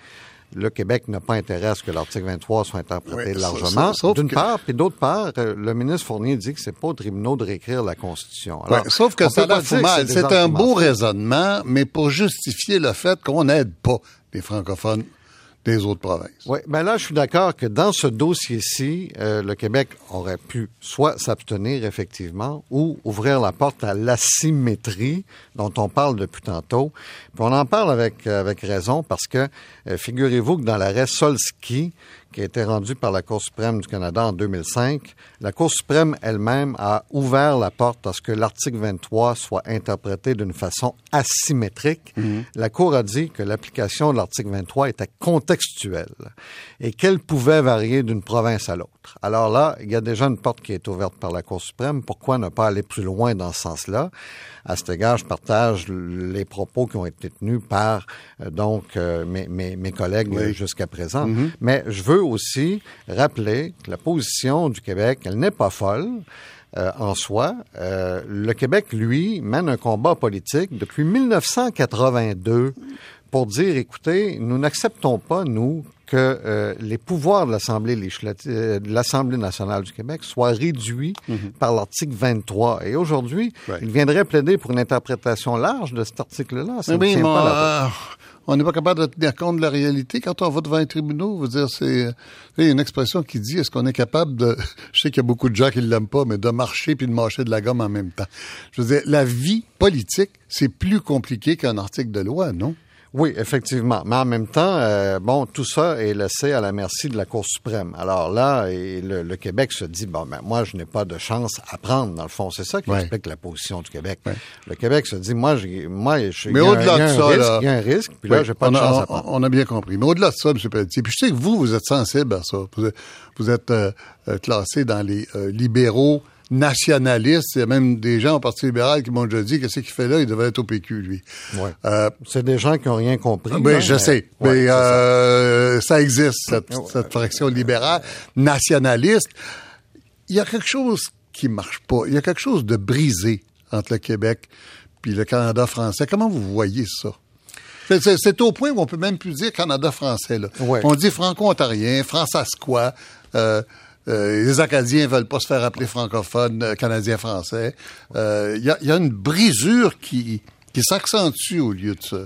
Speaker 7: le Québec n'a pas intérêt à ce que l'article 23 soit interprété
Speaker 1: Oui,
Speaker 7: largement, d'une
Speaker 1: que-
Speaker 7: part, puis d'autre part, euh, le ministre Fournier dit que c'est pas aux tribunaux de réécrire la Constitution. Alors,
Speaker 1: sauf que ça la fout mal. C'est un beau raisonnement, mais pour justifier le fait qu'on n'aide pas les francophones des autres provinces.
Speaker 7: Oui, ben là, je suis d'accord que dans ce dossier-ci, euh, le Québec aurait pu soit s'abstenir effectivement ou ouvrir la porte à l'asymétrie dont on parle depuis tantôt. Puis on en parle avec euh, avec raison parce que euh, figurez-vous que dans l'arrêt Solski qui a été rendu par la Cour suprême du Canada en 2005, la Cour suprême elle-même a ouvert la porte à ce que l'article 23 soit interprété d'une façon asymétrique. La Cour a dit que l'application de l'article 23 était contextuelle et qu'elle pouvait varier d'une province à l'autre. Alors là, il y a déjà une porte qui est ouverte par la Cour suprême. Pourquoi ne pas aller plus loin dans ce sens-là? À cet égard, je partage les propos qui ont été tenus par euh, donc euh, mes, mes, mes collègues
Speaker 1: Oui.
Speaker 7: jusqu'à présent. Mais je veux aussi rappeler que la position du Québec, elle n'est pas folle. euh, en soi, Euh, le Québec, lui, mène un combat politique depuis 1982 pour dire, écoutez, nous n'acceptons pas, nous, que euh, les pouvoirs de l'Assemblée euh, de l'Assemblée nationale du Québec soient réduits par l'article 23. Et aujourd'hui, il viendrait plaider pour une interprétation large de cet article-là. Ça
Speaker 1: Mais
Speaker 7: ne
Speaker 1: oui,
Speaker 7: tient
Speaker 1: mais
Speaker 7: pas la
Speaker 1: euh, on n'est pas capable de tenir compte de la réalité quand on va devant un tribunal. Vous dire, c'est une expression qui dit est-ce qu'on est capable de, je sais qu'il y a beaucoup de gens qui ne l'aiment pas, mais de marcher puis de mâcher de la gomme en même temps. Je veux dire, la vie politique, c'est plus compliqué qu'un article de loi, non?
Speaker 7: Oui, effectivement. Mais en même temps, euh, bon, tout ça est laissé à la merci de la Cour suprême. Alors là, et le, le Québec se dit, bon, ben moi, je n'ai pas de chance à prendre, dans le fond. C'est ça qui
Speaker 1: Ouais.
Speaker 7: explique la position du Québec. Le Québec se dit, moi, j'ai, moi, je,
Speaker 1: Mais
Speaker 7: y a un-
Speaker 1: au-delà de ça,
Speaker 7: risque,
Speaker 1: là-
Speaker 7: il y a un risque, puis là, j'ai pas de
Speaker 1: on a-
Speaker 7: chance à
Speaker 1: on-
Speaker 7: prendre.
Speaker 1: On a bien compris. Mais au-delà de ça, M. Pelletier, puis je sais que vous, vous êtes sensible à ça. Vous êtes, vous êtes euh, euh, classé dans les euh, libéraux nationalistes. Il y a même des gens au Parti libéral qui m'ont déjà dit que ce qu'il fait là, il devait être au PQ, lui.
Speaker 7: Ouais.
Speaker 1: Euh,
Speaker 7: C'est des gens qui n'ont rien compris.
Speaker 1: oui,
Speaker 7: là,
Speaker 1: je
Speaker 7: mais-
Speaker 1: sais.
Speaker 7: Ouais,
Speaker 1: mais
Speaker 7: ça.
Speaker 1: euh, ça. existe, cette, cette fraction libérale, nationaliste. Il y a quelque chose qui marche pas. Il y a quelque chose de brisé entre le Québec puis le Canada français. Comment vous voyez ça? C'est- au point où on peut même plus dire Canada français. Là.
Speaker 7: Ouais.
Speaker 1: On dit franco-ontarien, françasquois. Euh, euh, les Acadiens veulent pas se faire appeler francophones, euh, canadiens-français. Euh, Il y, a, il y a une brisure qui, qui s'accentue au lieu de se,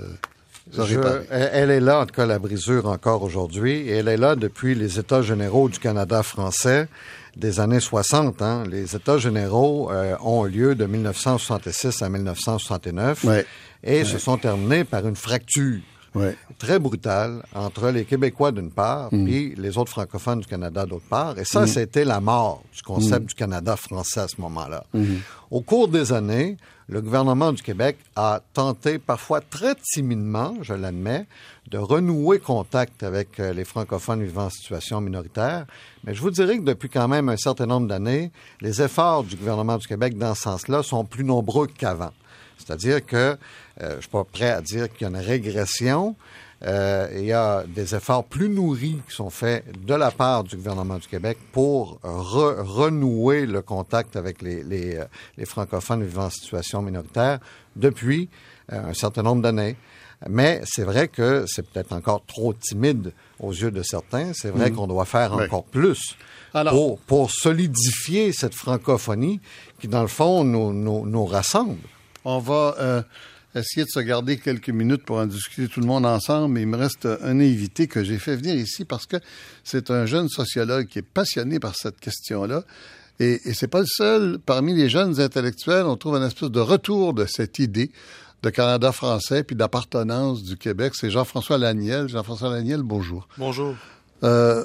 Speaker 1: se
Speaker 7: Je-
Speaker 1: réparer.
Speaker 7: elle est là, en tout cas, la brisure encore aujourd'hui. Et elle est là depuis les États généraux du Canada français des années 60. hein. Les États généraux euh, ont lieu de 1966 à 1969
Speaker 1: Ouais.
Speaker 7: et se sont terminés par une fracture
Speaker 1: Ouais.
Speaker 7: très brutale entre les Québécois d'une part puis les autres francophones du Canada d'autre part. Et ça, c'était la mort du concept du Canada français à ce moment-là. Au cours des années, le gouvernement du Québec a tenté, parfois très timidement, je l'admets, de renouer contact avec euh, les francophones vivant en situation minoritaire. Mais je vous dirais que depuis quand même un certain nombre d'années, les efforts du gouvernement du Québec dans ce sens-là sont plus nombreux qu'avant. C'est-à-dire que euh, je suis pas prêt à dire qu'il y a une régression. Euh, il y a des efforts plus nourris qui sont faits de la part du gouvernement du Québec pour re- renouer le contact avec les, les, euh, les francophones vivant en situation minoritaire depuis euh, un certain nombre d'années. Mais c'est vrai que c'est peut-être encore trop timide aux yeux de certains. C'est vrai qu'on doit faire
Speaker 1: Oui.
Speaker 7: encore plus
Speaker 1: Alors-
Speaker 7: pour, pour solidifier cette francophonie qui, dans le fond, nous, nous, nous rassemble.
Speaker 1: On va euh, essayer de se garder quelques minutes pour en discuter tout le monde ensemble. Mais il me reste un invité que j'ai fait venir ici parce que c'est un jeune sociologue qui est passionné par cette question-là. Et, et c'est pas le seul. Parmi les jeunes intellectuels, on trouve un espèce de retour de cette idée de Canada français puis d'appartenance du Québec. C'est Jean-François Laniel. Jean-François Laniel, bonjour.
Speaker 8: Bonjour.
Speaker 1: Euh,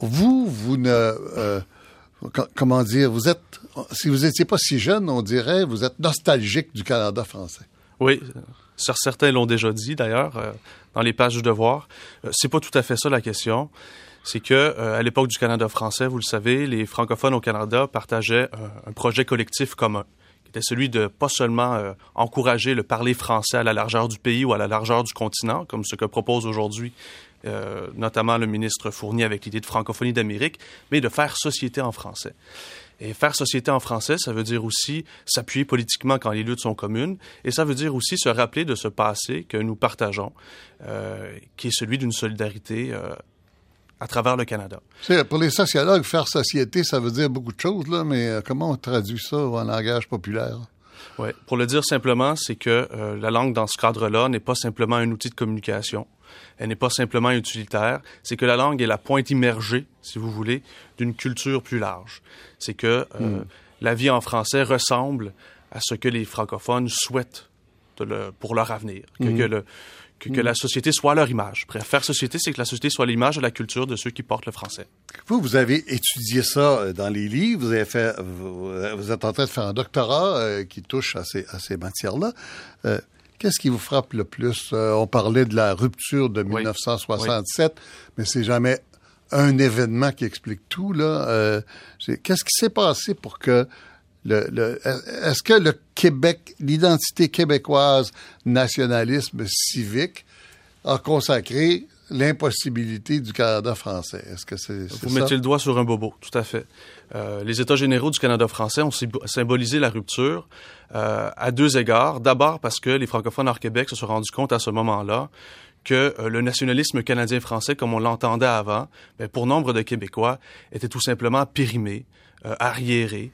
Speaker 1: vous, vous ne... euh, co- comment dire, vous êtes... Si vous n'étiez pas si jeune, on dirait, vous êtes nostalgique du Canada français.
Speaker 8: Oui, certains l'ont déjà dit d'ailleurs euh, dans les pages du devoir. Euh, c'est pas tout à fait ça la question. C'est que euh, à l'époque du Canada français, vous le savez, les francophones au Canada partageaient un, projet collectif commun, qui était celui de pas seulement encourager le parler français à la largeur du pays ou à la largeur du continent, comme ce que propose aujourd'hui notamment le ministre Fournier avec l'idée de francophonie d'Amérique, mais de faire société en français. Et faire société en français, ça veut dire aussi s'appuyer politiquement quand les luttes sont communes, et ça veut dire aussi se rappeler de ce passé que nous partageons, euh, qui est celui d'une solidarité euh, à travers le Canada.
Speaker 1: Pour les sociologues, faire société, ça veut dire beaucoup de choses, là, mais euh, comment on traduit ça en langage populaire?
Speaker 8: Ouais. Pour le dire simplement, c'est que euh, la langue dans ce cadre-là n'est pas simplement un outil de communication, elle n'est pas simplement utilitaire, c'est que la langue est la pointe immergée, si vous voulez, d'une culture plus large. C'est que euh,
Speaker 1: Hmm.
Speaker 8: la vie en français ressemble à ce que les francophones souhaitent de le- pour leur avenir, que,
Speaker 1: Hmm.
Speaker 8: que le- que- que la société soit leur image. Bref, faire société, c'est que la société soit l'image de la culture de ceux qui portent le français.
Speaker 1: Vous, vous avez étudié ça euh, dans les livres, vous avez fait, vous, vous êtes en train de faire un doctorat euh, qui touche à ces, à ces matières-là. Euh, Qu'est-ce qui vous frappe le plus? Euh, on parlait de la rupture de 1967, mais c'est jamais un événement qui explique tout, là. Euh, Qu'est-ce qui s'est passé pour que le, le- est-ce que le Québec, l'identité québécoise, nationalisme civique, a consacré l'impossibilité du Canada français? Est-ce que c'est c'est
Speaker 8: Vous
Speaker 1: ça?
Speaker 8: mettez le doigt sur un bobo, tout à fait. Euh, les États généraux du Canada français ont symbo- symbolisé la rupture euh, à deux égards. D'abord parce que les francophones hors Québec se sont rendus compte à ce moment-là que euh, le nationalisme canadien-français, comme on l'entendait avant, ben, pour nombre de Québécois, était tout simplement périmé, euh, arriéré.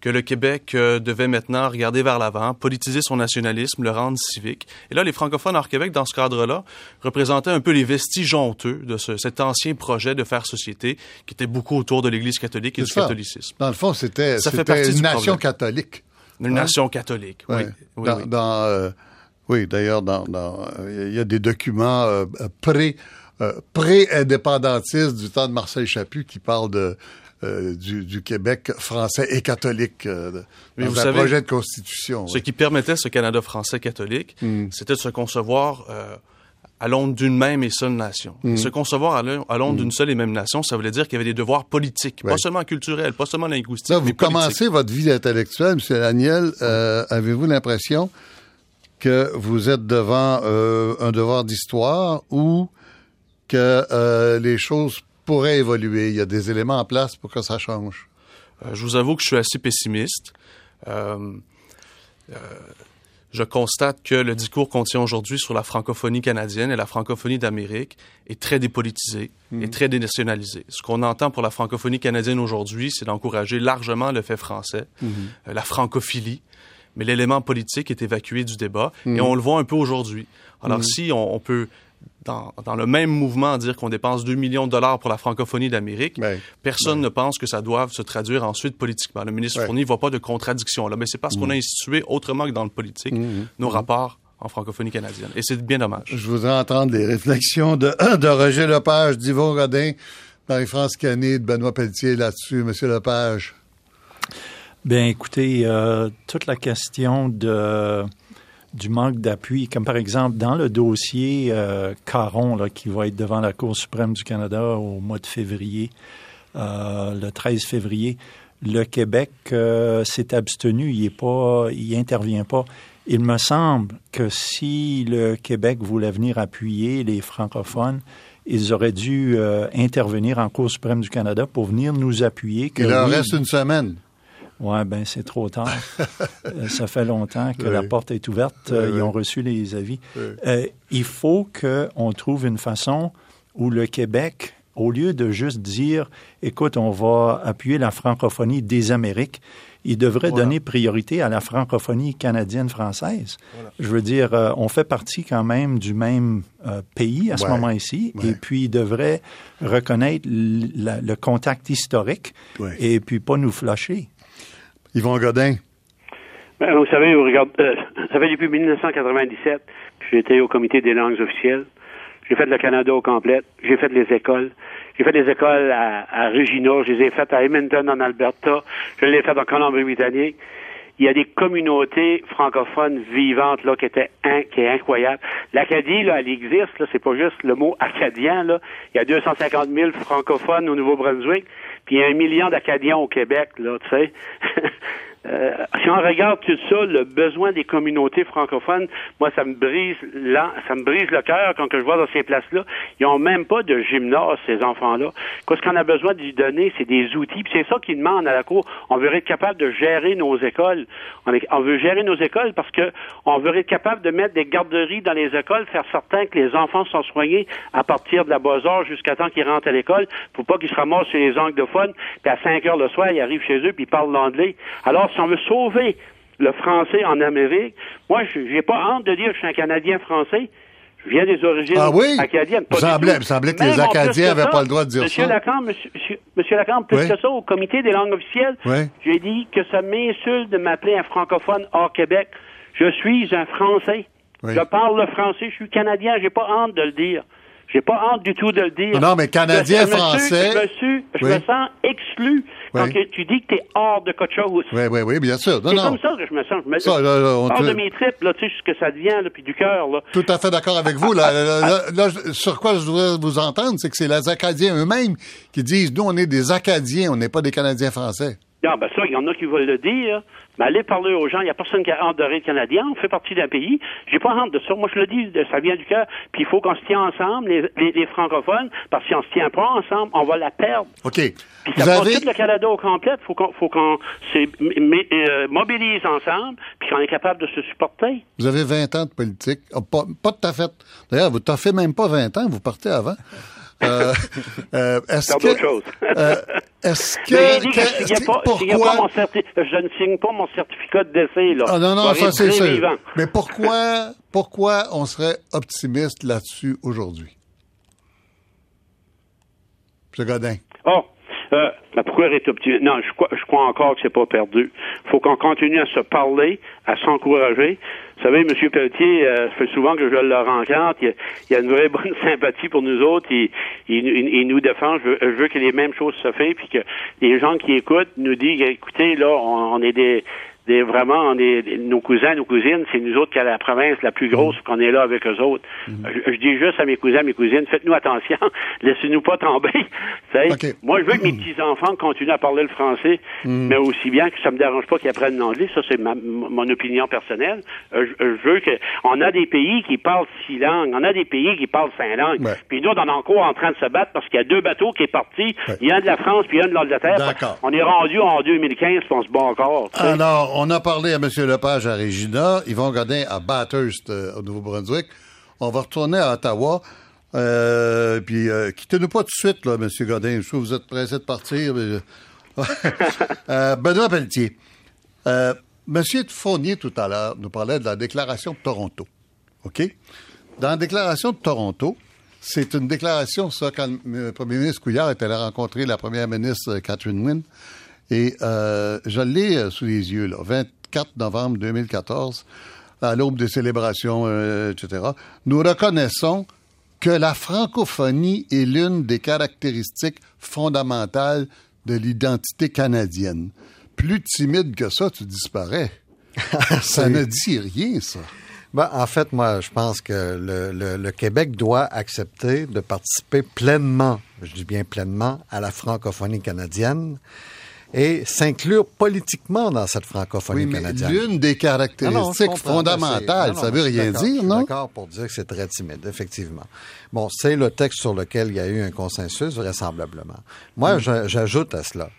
Speaker 8: Que le Québec euh, devait maintenant regarder vers l'avant, politiser son nationalisme, le rendre civique. Et là, les francophones hors Québec, dans ce cadre-là, représentaient un peu les vestiges honteux de ce- cet ancien projet de faire société qui était beaucoup autour de l'Église catholique et du
Speaker 1: ça.
Speaker 8: catholicisme.
Speaker 1: Dans le fond, c'était une nation
Speaker 8: problème.
Speaker 1: catholique.
Speaker 8: Une
Speaker 1: Hein?
Speaker 8: nation catholique, oui.
Speaker 1: Ouais.
Speaker 8: oui,
Speaker 1: dans,
Speaker 8: oui.
Speaker 1: dans, euh, oui, d'ailleurs, dans, dans, il y a des documents euh, pré, euh, pré-indépendantistes du temps de Marcel Chaput qui parlent de, euh, du, du Québec français et catholique euh,
Speaker 8: Mais
Speaker 1: dans
Speaker 8: vous
Speaker 1: un
Speaker 8: savez,
Speaker 1: projet de constitution.
Speaker 8: Ce qui permettait ce Canada français catholique,
Speaker 1: Mm.
Speaker 8: c'était de se concevoir euh, à l'onde d'une même et seule nation.
Speaker 1: Mm.
Speaker 8: Et se concevoir à l'on- à l'onde d'une seule et même nation, ça voulait dire qu'il y avait des devoirs politiques, pas seulement culturels, pas seulement linguistiques,
Speaker 1: Là, vous commencez votre vie intellectuelle, M. Daniel. Euh, Avez-vous l'impression que vous êtes devant un devoir d'histoire ou que les choses évoluer? Il y a des éléments en place pour que ça change.
Speaker 8: Euh, je vous avoue que je suis assez pessimiste. Euh, euh, je constate que le discours qu'on tient aujourd'hui sur la francophonie canadienne et la francophonie d'Amérique est très dépolitisé et très dénationalisé. Ce qu'on entend pour la francophonie canadienne aujourd'hui, c'est d'encourager largement le fait français, euh, la francophilie, mais l'élément politique est évacué du débat et on le voit un peu aujourd'hui. Alors si on, on peut, dans, dans le même mouvement, dire qu'on dépense 2 millions de dollars pour la francophonie d'Amérique,
Speaker 1: Ouais.
Speaker 8: personne ne pense que ça doive se traduire ensuite politiquement. Le ministre
Speaker 1: Ouais.
Speaker 8: Fournier ne voit pas de contradiction là, mais c'est parce qu'on a institué autrement que dans le politique nos rapports en francophonie canadienne. Et c'est bien dommage.
Speaker 1: Je voudrais entendre les réflexions de, de Roger Lepage, d'Yvon Godin, Marie-France Canet, de Benoît Pelletier là-dessus. Monsieur Lepage.
Speaker 2: Bien, écoutez, euh, toute la question de, du manque d'appui, comme par exemple dans le dossier euh, Caron, là, qui va être devant la Cour suprême du Canada au mois de février, euh, le 13 février, le Québec euh, s'est abstenu, il est pas, il intervient pas. Il me semble que si le Québec voulait venir appuyer les francophones, ils auraient dû euh, intervenir en Cour suprême du Canada pour venir nous appuyer. que
Speaker 1: Il leur
Speaker 2: oui,
Speaker 1: reste une semaine.
Speaker 2: Ouais, ben c'est trop tard. Euh, ça fait longtemps que
Speaker 1: Oui.
Speaker 2: la porte est ouverte. Euh,
Speaker 1: Oui,
Speaker 2: Ils
Speaker 1: oui.
Speaker 2: ont reçu les avis. Euh, il faut qu'on trouve une façon où le Québec, au lieu de juste dire, écoute, on va appuyer la francophonie des Amériques, il devrait
Speaker 8: Voilà.
Speaker 2: donner priorité à la francophonie canadienne-française. Je veux dire, euh, on fait partie quand même du même euh, pays à ce
Speaker 1: Ouais.
Speaker 2: moment ici,
Speaker 1: Ouais.
Speaker 2: et puis il devrait reconnaître la- le contact historique
Speaker 1: Ouais.
Speaker 2: et puis pas nous flasher.
Speaker 1: Yvon Godin.
Speaker 6: Ben, vous savez, vous regardez, euh, ça fait depuis 1997 que été au comité des langues officielles. J'ai fait le Canada au complet. J'ai fait les écoles. J'ai fait les écoles à, à Regina. Je les ai faites à Edmonton, en Alberta. Je les ai faites en Colombie-Britannique. Il y a des communautés francophones vivantes là qui étaient in-. L'Acadie là, elle existe là, c'est pas juste le mot acadien là. Il y a 250 000 francophones au Nouveau-Brunswick, il y a un million d'Acadiens au Québec là, tu sais. euh, si on regarde tout ça, le besoin des communautés francophones, moi, ça me brise ça me brise le cœur quand je vois dans ces places-là. Ils n'ont même pas de gymnase, ces enfants-là. Ce qu'on a besoin de lui donner, c'est des outils. c'est ça qu'ils demandent à la Cour. On veut être capable de gérer nos écoles. On, veut gérer nos écoles parce que on veut être capable de mettre des garderies dans les écoles, faire certain que les enfants sont soignés à partir de la bas âge jusqu'à temps qu'ils rentrent à l'école, pour pas qu'ils se ramassent chez les anglophones, puis à 5 heures le soir, ils arrivent chez eux, puis ils parlent l'anglais. Alors, si on veut sauver le français en Amérique, moi, je n'ai pas honte de dire que je suis un Canadien français. Je viens des origines
Speaker 1: ah oui?
Speaker 6: acadiennes.
Speaker 1: Il semblait, semblait, que les Acadiens n'avaient pas le droit de dire
Speaker 6: monsieur
Speaker 1: ça.
Speaker 6: Lacan, monsieur, monsieur Lacan, plus que ça, au comité des langues officielles, j'ai dit que ça m'insulte de m'appeler un francophone hors Québec. Je suis un Français. Je parle le français, je suis Canadien, j'ai pas honte de le dire. J'ai pas honte du tout de le dire.
Speaker 1: Non, mais Canadien, Français.
Speaker 6: Je, me, sens exclu quand tu dis que tu es hors de quelque chose.
Speaker 1: Oui, oui, oui, bien sûr.
Speaker 6: C'est comme ça que je me sens. Je me ça, hors de mes tripes, là, tu sais, ce que ça devient, là, puis du cœur. Là.
Speaker 1: Tout à fait d'accord avec vous. Là, là, sur quoi je voudrais vous entendre, c'est que c'est les Acadiens eux-mêmes qui disent, nous, on est des Acadiens, on n'est pas des Canadiens français.
Speaker 6: Non, ben ça, il y en a qui veulent le dire. Mais allez parler aux gens. Il n'y a personne qui a honte de rire canadien. On fait partie d'un pays. J'ai pas honte de ça. Moi, je le dis, ça vient du cœur. Puis il faut qu'on se tienne ensemble, les, francophones, parce que si on se tient pas ensemble, on va la perdre.
Speaker 1: OK.
Speaker 6: Puis ça Vous tout le Canada au complet. Il faut qu'on faut qu'on se euh, mobilise ensemble, puis qu'on est capable de se supporter.
Speaker 1: Vous avez 20 ans de politique. Oh, pas, pas de ta fête. D'ailleurs, vous fait même pas 20 ans. Vous partez avant. Euh, euh, est-ce que, euh, est-ce que,
Speaker 6: que, pas, pourquoi... pas mon je ne signe pas mon certificat de décès là.
Speaker 1: Ah non non, ça c'est sûr. Mais pourquoi, pourquoi on serait optimiste là-dessus aujourd'hui, M. Godin?
Speaker 6: Oh, euh, ben pourquoi être optimiste? Non, je crois, je crois encore que c'est pas perdu. faut qu'on continue à se parler, à s'encourager. Vous savez, M. Pelletier, euh, fait souvent que je le rencontre. Il, il, a une vraie bonne sympathie pour nous autres. Il, il, il nous défend. Je veux, je veux, que les mêmes choses se fassent, puis que les gens qui écoutent nous disent, écoutez, là, on est des vraiment, on est, nos cousins, nos cousines, c'est nous autres qui a la province la plus grosse mm. qu'on est là avec eux autres. Mm. Je, dis juste à mes cousins, mes cousines, faites-nous attention, laissez-nous pas tomber. Moi, je veux que mes petits-enfants continuent à parler le français, mm. mais aussi bien que ça me dérange pas qu'ils apprennent l'anglais. Ça, c'est mon opinion personnelle. Euh, je, veux que, on a des pays qui parlent six langues, on a des pays qui parlent cinq langues. Puis nous, on est encore en train de se battre parce qu'il y a deux bateaux qui sont partis. Il y a un de la France puis il y a un de l'Angleterre. On est rendu en 2015 puis on se bat encore.
Speaker 1: Alors, on a parlé à M. Lepage à Regina, Yvon Godin à Bathurst euh, au Nouveau-Brunswick. On va retourner à Ottawa. Euh, puis euh, quittez-nous pas tout de suite, là, M. Godin. Je que vous êtes pressé de partir. Benoît Pelletier. M. Fournier, tout à l'heure, nous parlait de la déclaration de Toronto. OK? Dans la déclaration de Toronto, c'est une déclaration, ça, quand le premier ministre Couillard était allé rencontrer la première ministre Catherine Wynne. Et euh, je l'ai euh, sous les yeux, là, 24 novembre 2014, à l'aube des célébrations, euh, etc. Nous reconnaissons que la francophonie est l'une des caractéristiques fondamentales de l'identité canadienne. Plus timide que ça, tu disparais. ça ne dit rien, ça.
Speaker 7: Ben, en fait, moi, je pense que le, le, Québec doit accepter de participer pleinement, je dis bien pleinement, à la francophonie canadienne et s'inclure politiquement dans cette francophonie oui, canadienne.
Speaker 1: L'une des caractéristiques fondamentales, ça veut rien dire, non?
Speaker 7: D'accord pour dire que c'est très timide, effectivement. Bon, c'est le texte sur lequel il y a eu un consensus, vraisemblablement. Moi, mm. j'ajoute à cela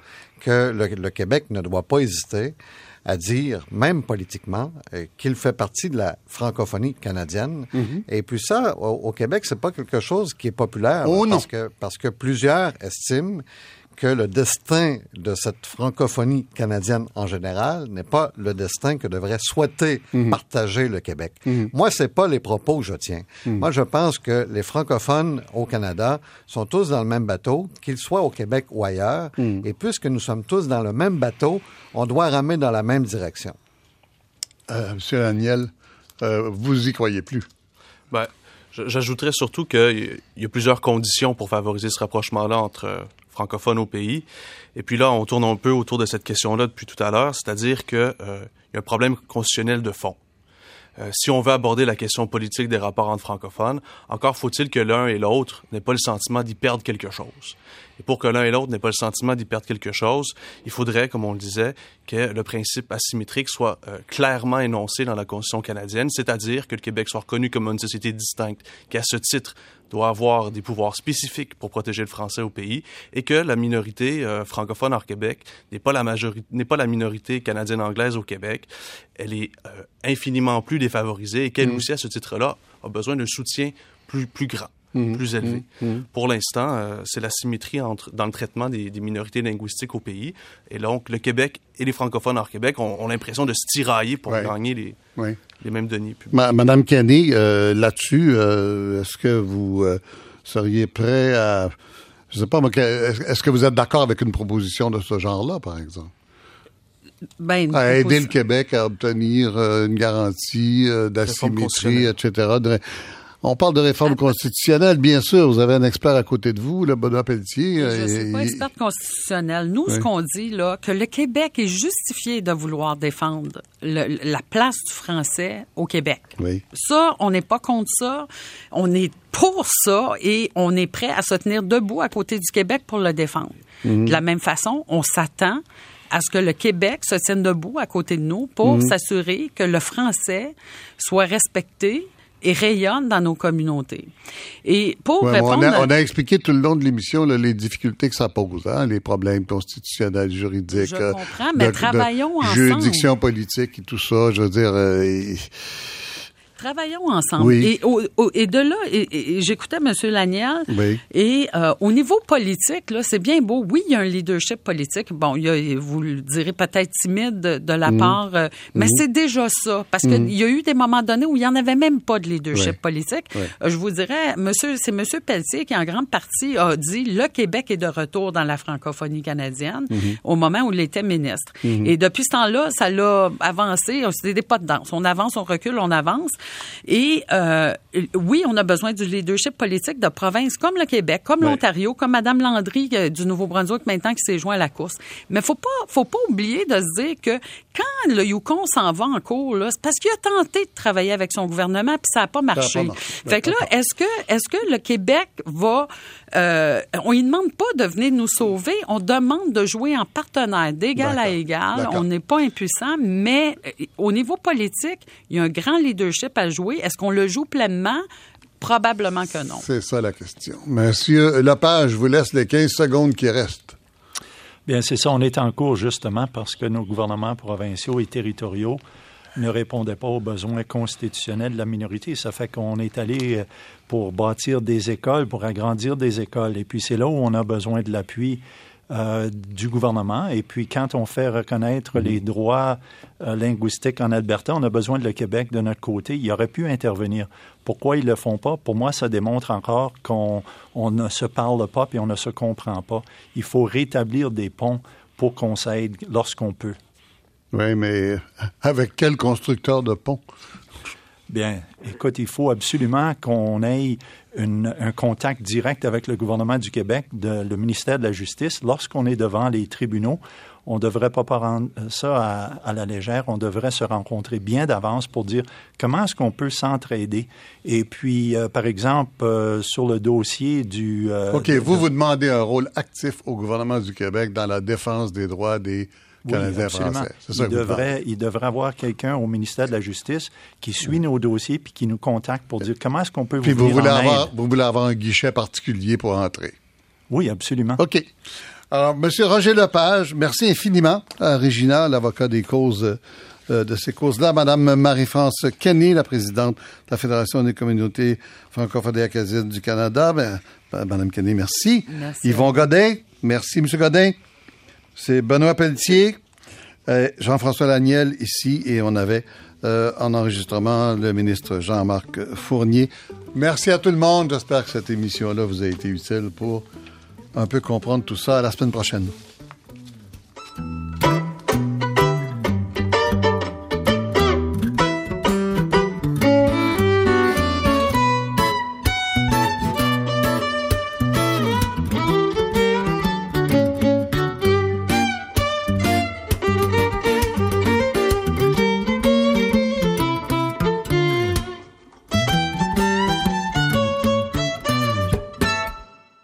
Speaker 7: que le, Québec ne doit pas hésiter à dire, même politiquement, euh, qu'il fait partie de la francophonie canadienne. Mm-hmm. Et puis ça, au, Québec, c'est pas quelque chose qui est populaire.
Speaker 1: Oh,
Speaker 7: parce que parce que plusieurs estiment que le destin de cette francophonie canadienne en général n'est pas le destin que devrait souhaiter mhm. partager le Québec. Mhm. Moi, c'est pas les propos que je tiens. Mhm. Moi, je pense que les francophones au Canada sont tous dans le même bateau, qu'ils soient au Québec ou ailleurs. Et puisque nous sommes tous dans le même bateau, on doit ramer dans la même direction.
Speaker 1: Euh, Monsieur Daniel, euh, vous y croyez plus?
Speaker 8: Ben, J'ajouterais surtout qu'il y a plusieurs conditions pour favoriser ce rapprochement-là entre euh, francophones au pays. Et puis là, on tourne un peu autour de cette question-là depuis tout à l'heure, c'est-à-dire qu'il euh, y a un problème constitutionnel de fond. euh, si on veut aborder la question politique des rapports entre francophones, encore faut-il que l'un et l'autre n'aient pas le sentiment d'y perdre quelque chose. Et pour que l'un et l'autre n'aient pas le sentiment d'y perdre quelque chose, il faudrait, comme on le disait, que le principe asymétrique soit euh, clairement énoncé dans la Constitution canadienne, c'est-à-dire que le Québec soit reconnu comme une société distincte, qui à ce titre doit avoir des pouvoirs spécifiques pour protéger le français au pays, et que la minorité euh, francophone hors Québec n'est pas la majorité, n'est pas la minorité canadienne-anglaise au Québec. Elle est euh, infiniment plus défavorisée et qu'elle
Speaker 1: Mm.
Speaker 8: aussi, à ce titre-là, a besoin d'un soutien plus, plus grand.
Speaker 1: Mm.
Speaker 8: plus élevé.
Speaker 1: Mm. Mm.
Speaker 8: Pour l'instant, euh, c'est la symétrie entre, dans le traitement des, des minorités linguistiques au pays. Et donc, le Québec et les francophones hors Québec ont, ont l'impression de se tirailler pour
Speaker 1: Ouais.
Speaker 8: gagner les, mêmes deniers publics.
Speaker 1: Ma- Madame Kenny, euh, là-dessus, euh, est-ce que vous euh, seriez prêt à, je sais pas, est-ce que vous êtes d'accord avec une proposition de ce genre-là, par exemple?
Speaker 5: Ben,
Speaker 1: À aider le Québec à obtenir euh, une garantie euh, d'asymétrie, etc. On parle de réforme constitutionnelle, bien sûr. Vous avez un expert à côté de vous, le Benoît Pelletier.
Speaker 5: Je
Speaker 1: euh,
Speaker 5: ne suis pas experte constitutionnelle. Nous,
Speaker 1: Oui.
Speaker 5: ce qu'on dit, là, que le Québec est justifié de vouloir défendre le- la place du français au Québec.
Speaker 1: Oui.
Speaker 5: Ça, on n'est pas contre ça. On est pour ça et on est prêt à se tenir debout à côté du Québec pour le défendre.
Speaker 1: Mhm.
Speaker 5: De la même façon, on s'attend à ce que le Québec se tienne debout à côté de nous pour
Speaker 1: Mhm.
Speaker 5: s'assurer que le français soit respecté et rayonne dans nos communautés. Et pour
Speaker 1: Ouais,
Speaker 5: répondre...
Speaker 1: on, a,
Speaker 5: à-
Speaker 1: on a expliqué tout le long de l'émission là, les difficultés que ça pose, hein, les problèmes constitutionnels, juridiques,
Speaker 5: Je
Speaker 1: euh,
Speaker 5: comprends, mais
Speaker 1: de-
Speaker 5: travaillons
Speaker 1: de
Speaker 5: ensemble.
Speaker 1: juridiction politique et tout ça. Je veux dire, euh, et-
Speaker 5: Travaillons ensemble.
Speaker 1: Oui.
Speaker 5: Et, au- au- et de là, et, et- et j'écoutais M. Laniel.
Speaker 1: Oui.
Speaker 5: Et euh, au niveau politique, là, c'est bien beau. Oui, il y a un leadership politique. Bon, il y a, vous le direz peut-être timide de, de la
Speaker 1: Mhm.
Speaker 5: part, euh, mais c'est déjà ça. Parce qu'il y a eu des moments donnés où il n'y en avait même pas de leadership politique. Euh, je vous dirais, monsieur, c'est M. Pelletier qui, en grande partie, a dit le Québec est de retour dans la francophonie canadienne
Speaker 1: Mhm.
Speaker 5: au moment où il était ministre.
Speaker 1: Mhm.
Speaker 5: Et depuis ce temps-là, ça l'a avancé. C'est des pas de danse. On avance, on recule, on avance. Et euh, oui, on a besoin du leadership politique de provinces comme le Québec, comme l'Ontario, comme Madame Landry euh, du Nouveau-Brunswick maintenant qui s'est joint à la course. Mais faut pas, faut pas oublier de se dire que quand le Yukon s'en va en cours, c'est parce qu'il a tenté de travailler avec son gouvernement puis ça n'a pas marché.
Speaker 1: marché.
Speaker 5: Fait que là, est-ce que, est-ce que le Québec va, euh, on ne demande pas de venir nous sauver, on demande de jouer en partenaire, d'égal à égal. On n'est pas impuissant, mais euh, au niveau politique, il y a un grand leadership à jouer. Est-ce qu'on le joue pleinement? Probablement que non.
Speaker 1: c'est ça la question. Monsieur Lepage, je vous laisse les 15 secondes qui restent.
Speaker 2: Bien, c'est ça. On est en cours justement parce que nos gouvernements provinciaux et territoriaux ne répondaient pas aux besoins constitutionnels de la minorité. Ça fait qu'on est allé euh, pour bâtir des écoles, pour agrandir des écoles. Et puis c'est là où on a besoin de l'appui euh, du gouvernement. Et puis quand on fait reconnaître les droits euh, linguistiques en Alberta, on a besoin de le Québec de notre côté. Il aurait pu intervenir. Pourquoi ils le font pas? Pour moi, ça démontre encore qu'on on ne se parle pas et on ne se comprend pas. Il faut rétablir des ponts pour qu'on s'aide lorsqu'on peut.
Speaker 1: Oui, mais avec quel constructeur de pont?
Speaker 2: Bien, écoute, il faut absolument qu'on ait une- un contact direct avec le gouvernement du Québec, de- le ministère de la Justice. Lorsqu'on est devant les tribunaux, on ne devrait pas prendre ça à, à la légère. On devrait se rencontrer bien d'avance pour dire comment est-ce qu'on peut s'entraider. Et puis, euh, par exemple, euh, sur le dossier du... euh,
Speaker 1: OK,
Speaker 2: de-
Speaker 1: vous, vous demandez un rôle actif au gouvernement du Québec dans la défense des droits des
Speaker 2: Oui,
Speaker 1: français. Ça
Speaker 2: il, devrait, il devrait avoir quelqu'un au ministère de la Justice qui suit nos dossiers puis qui nous contacte pour dire comment est-ce qu'on peut
Speaker 1: Puis
Speaker 2: vous
Speaker 1: vous
Speaker 2: venir
Speaker 1: voulez,
Speaker 2: en
Speaker 1: avoir,
Speaker 2: aide.
Speaker 1: vous voulez avoir un guichet particulier pour entrer.
Speaker 2: Oui, absolument.
Speaker 1: OK. Alors, Monsieur Roger Lepage, merci infiniment à Régina, l'avocat des causes euh, de ces causes-là. Madame Marie-France Kenny, la présidente de la Fédération des communautés francophones et acadiennes du Canada. Ben, ben, Madame Kenny, merci.
Speaker 5: Merci.
Speaker 1: Yvon Godin, merci, Monsieur Godin. C'est Benoît Pelletier, Jean-François Laniel ici, et on avait euh, en enregistrement le ministre Jean-Marc Fournier. Merci à tout le monde. J'espère que cette émission-là vous a été utile pour un peu comprendre tout ça. À la semaine prochaine.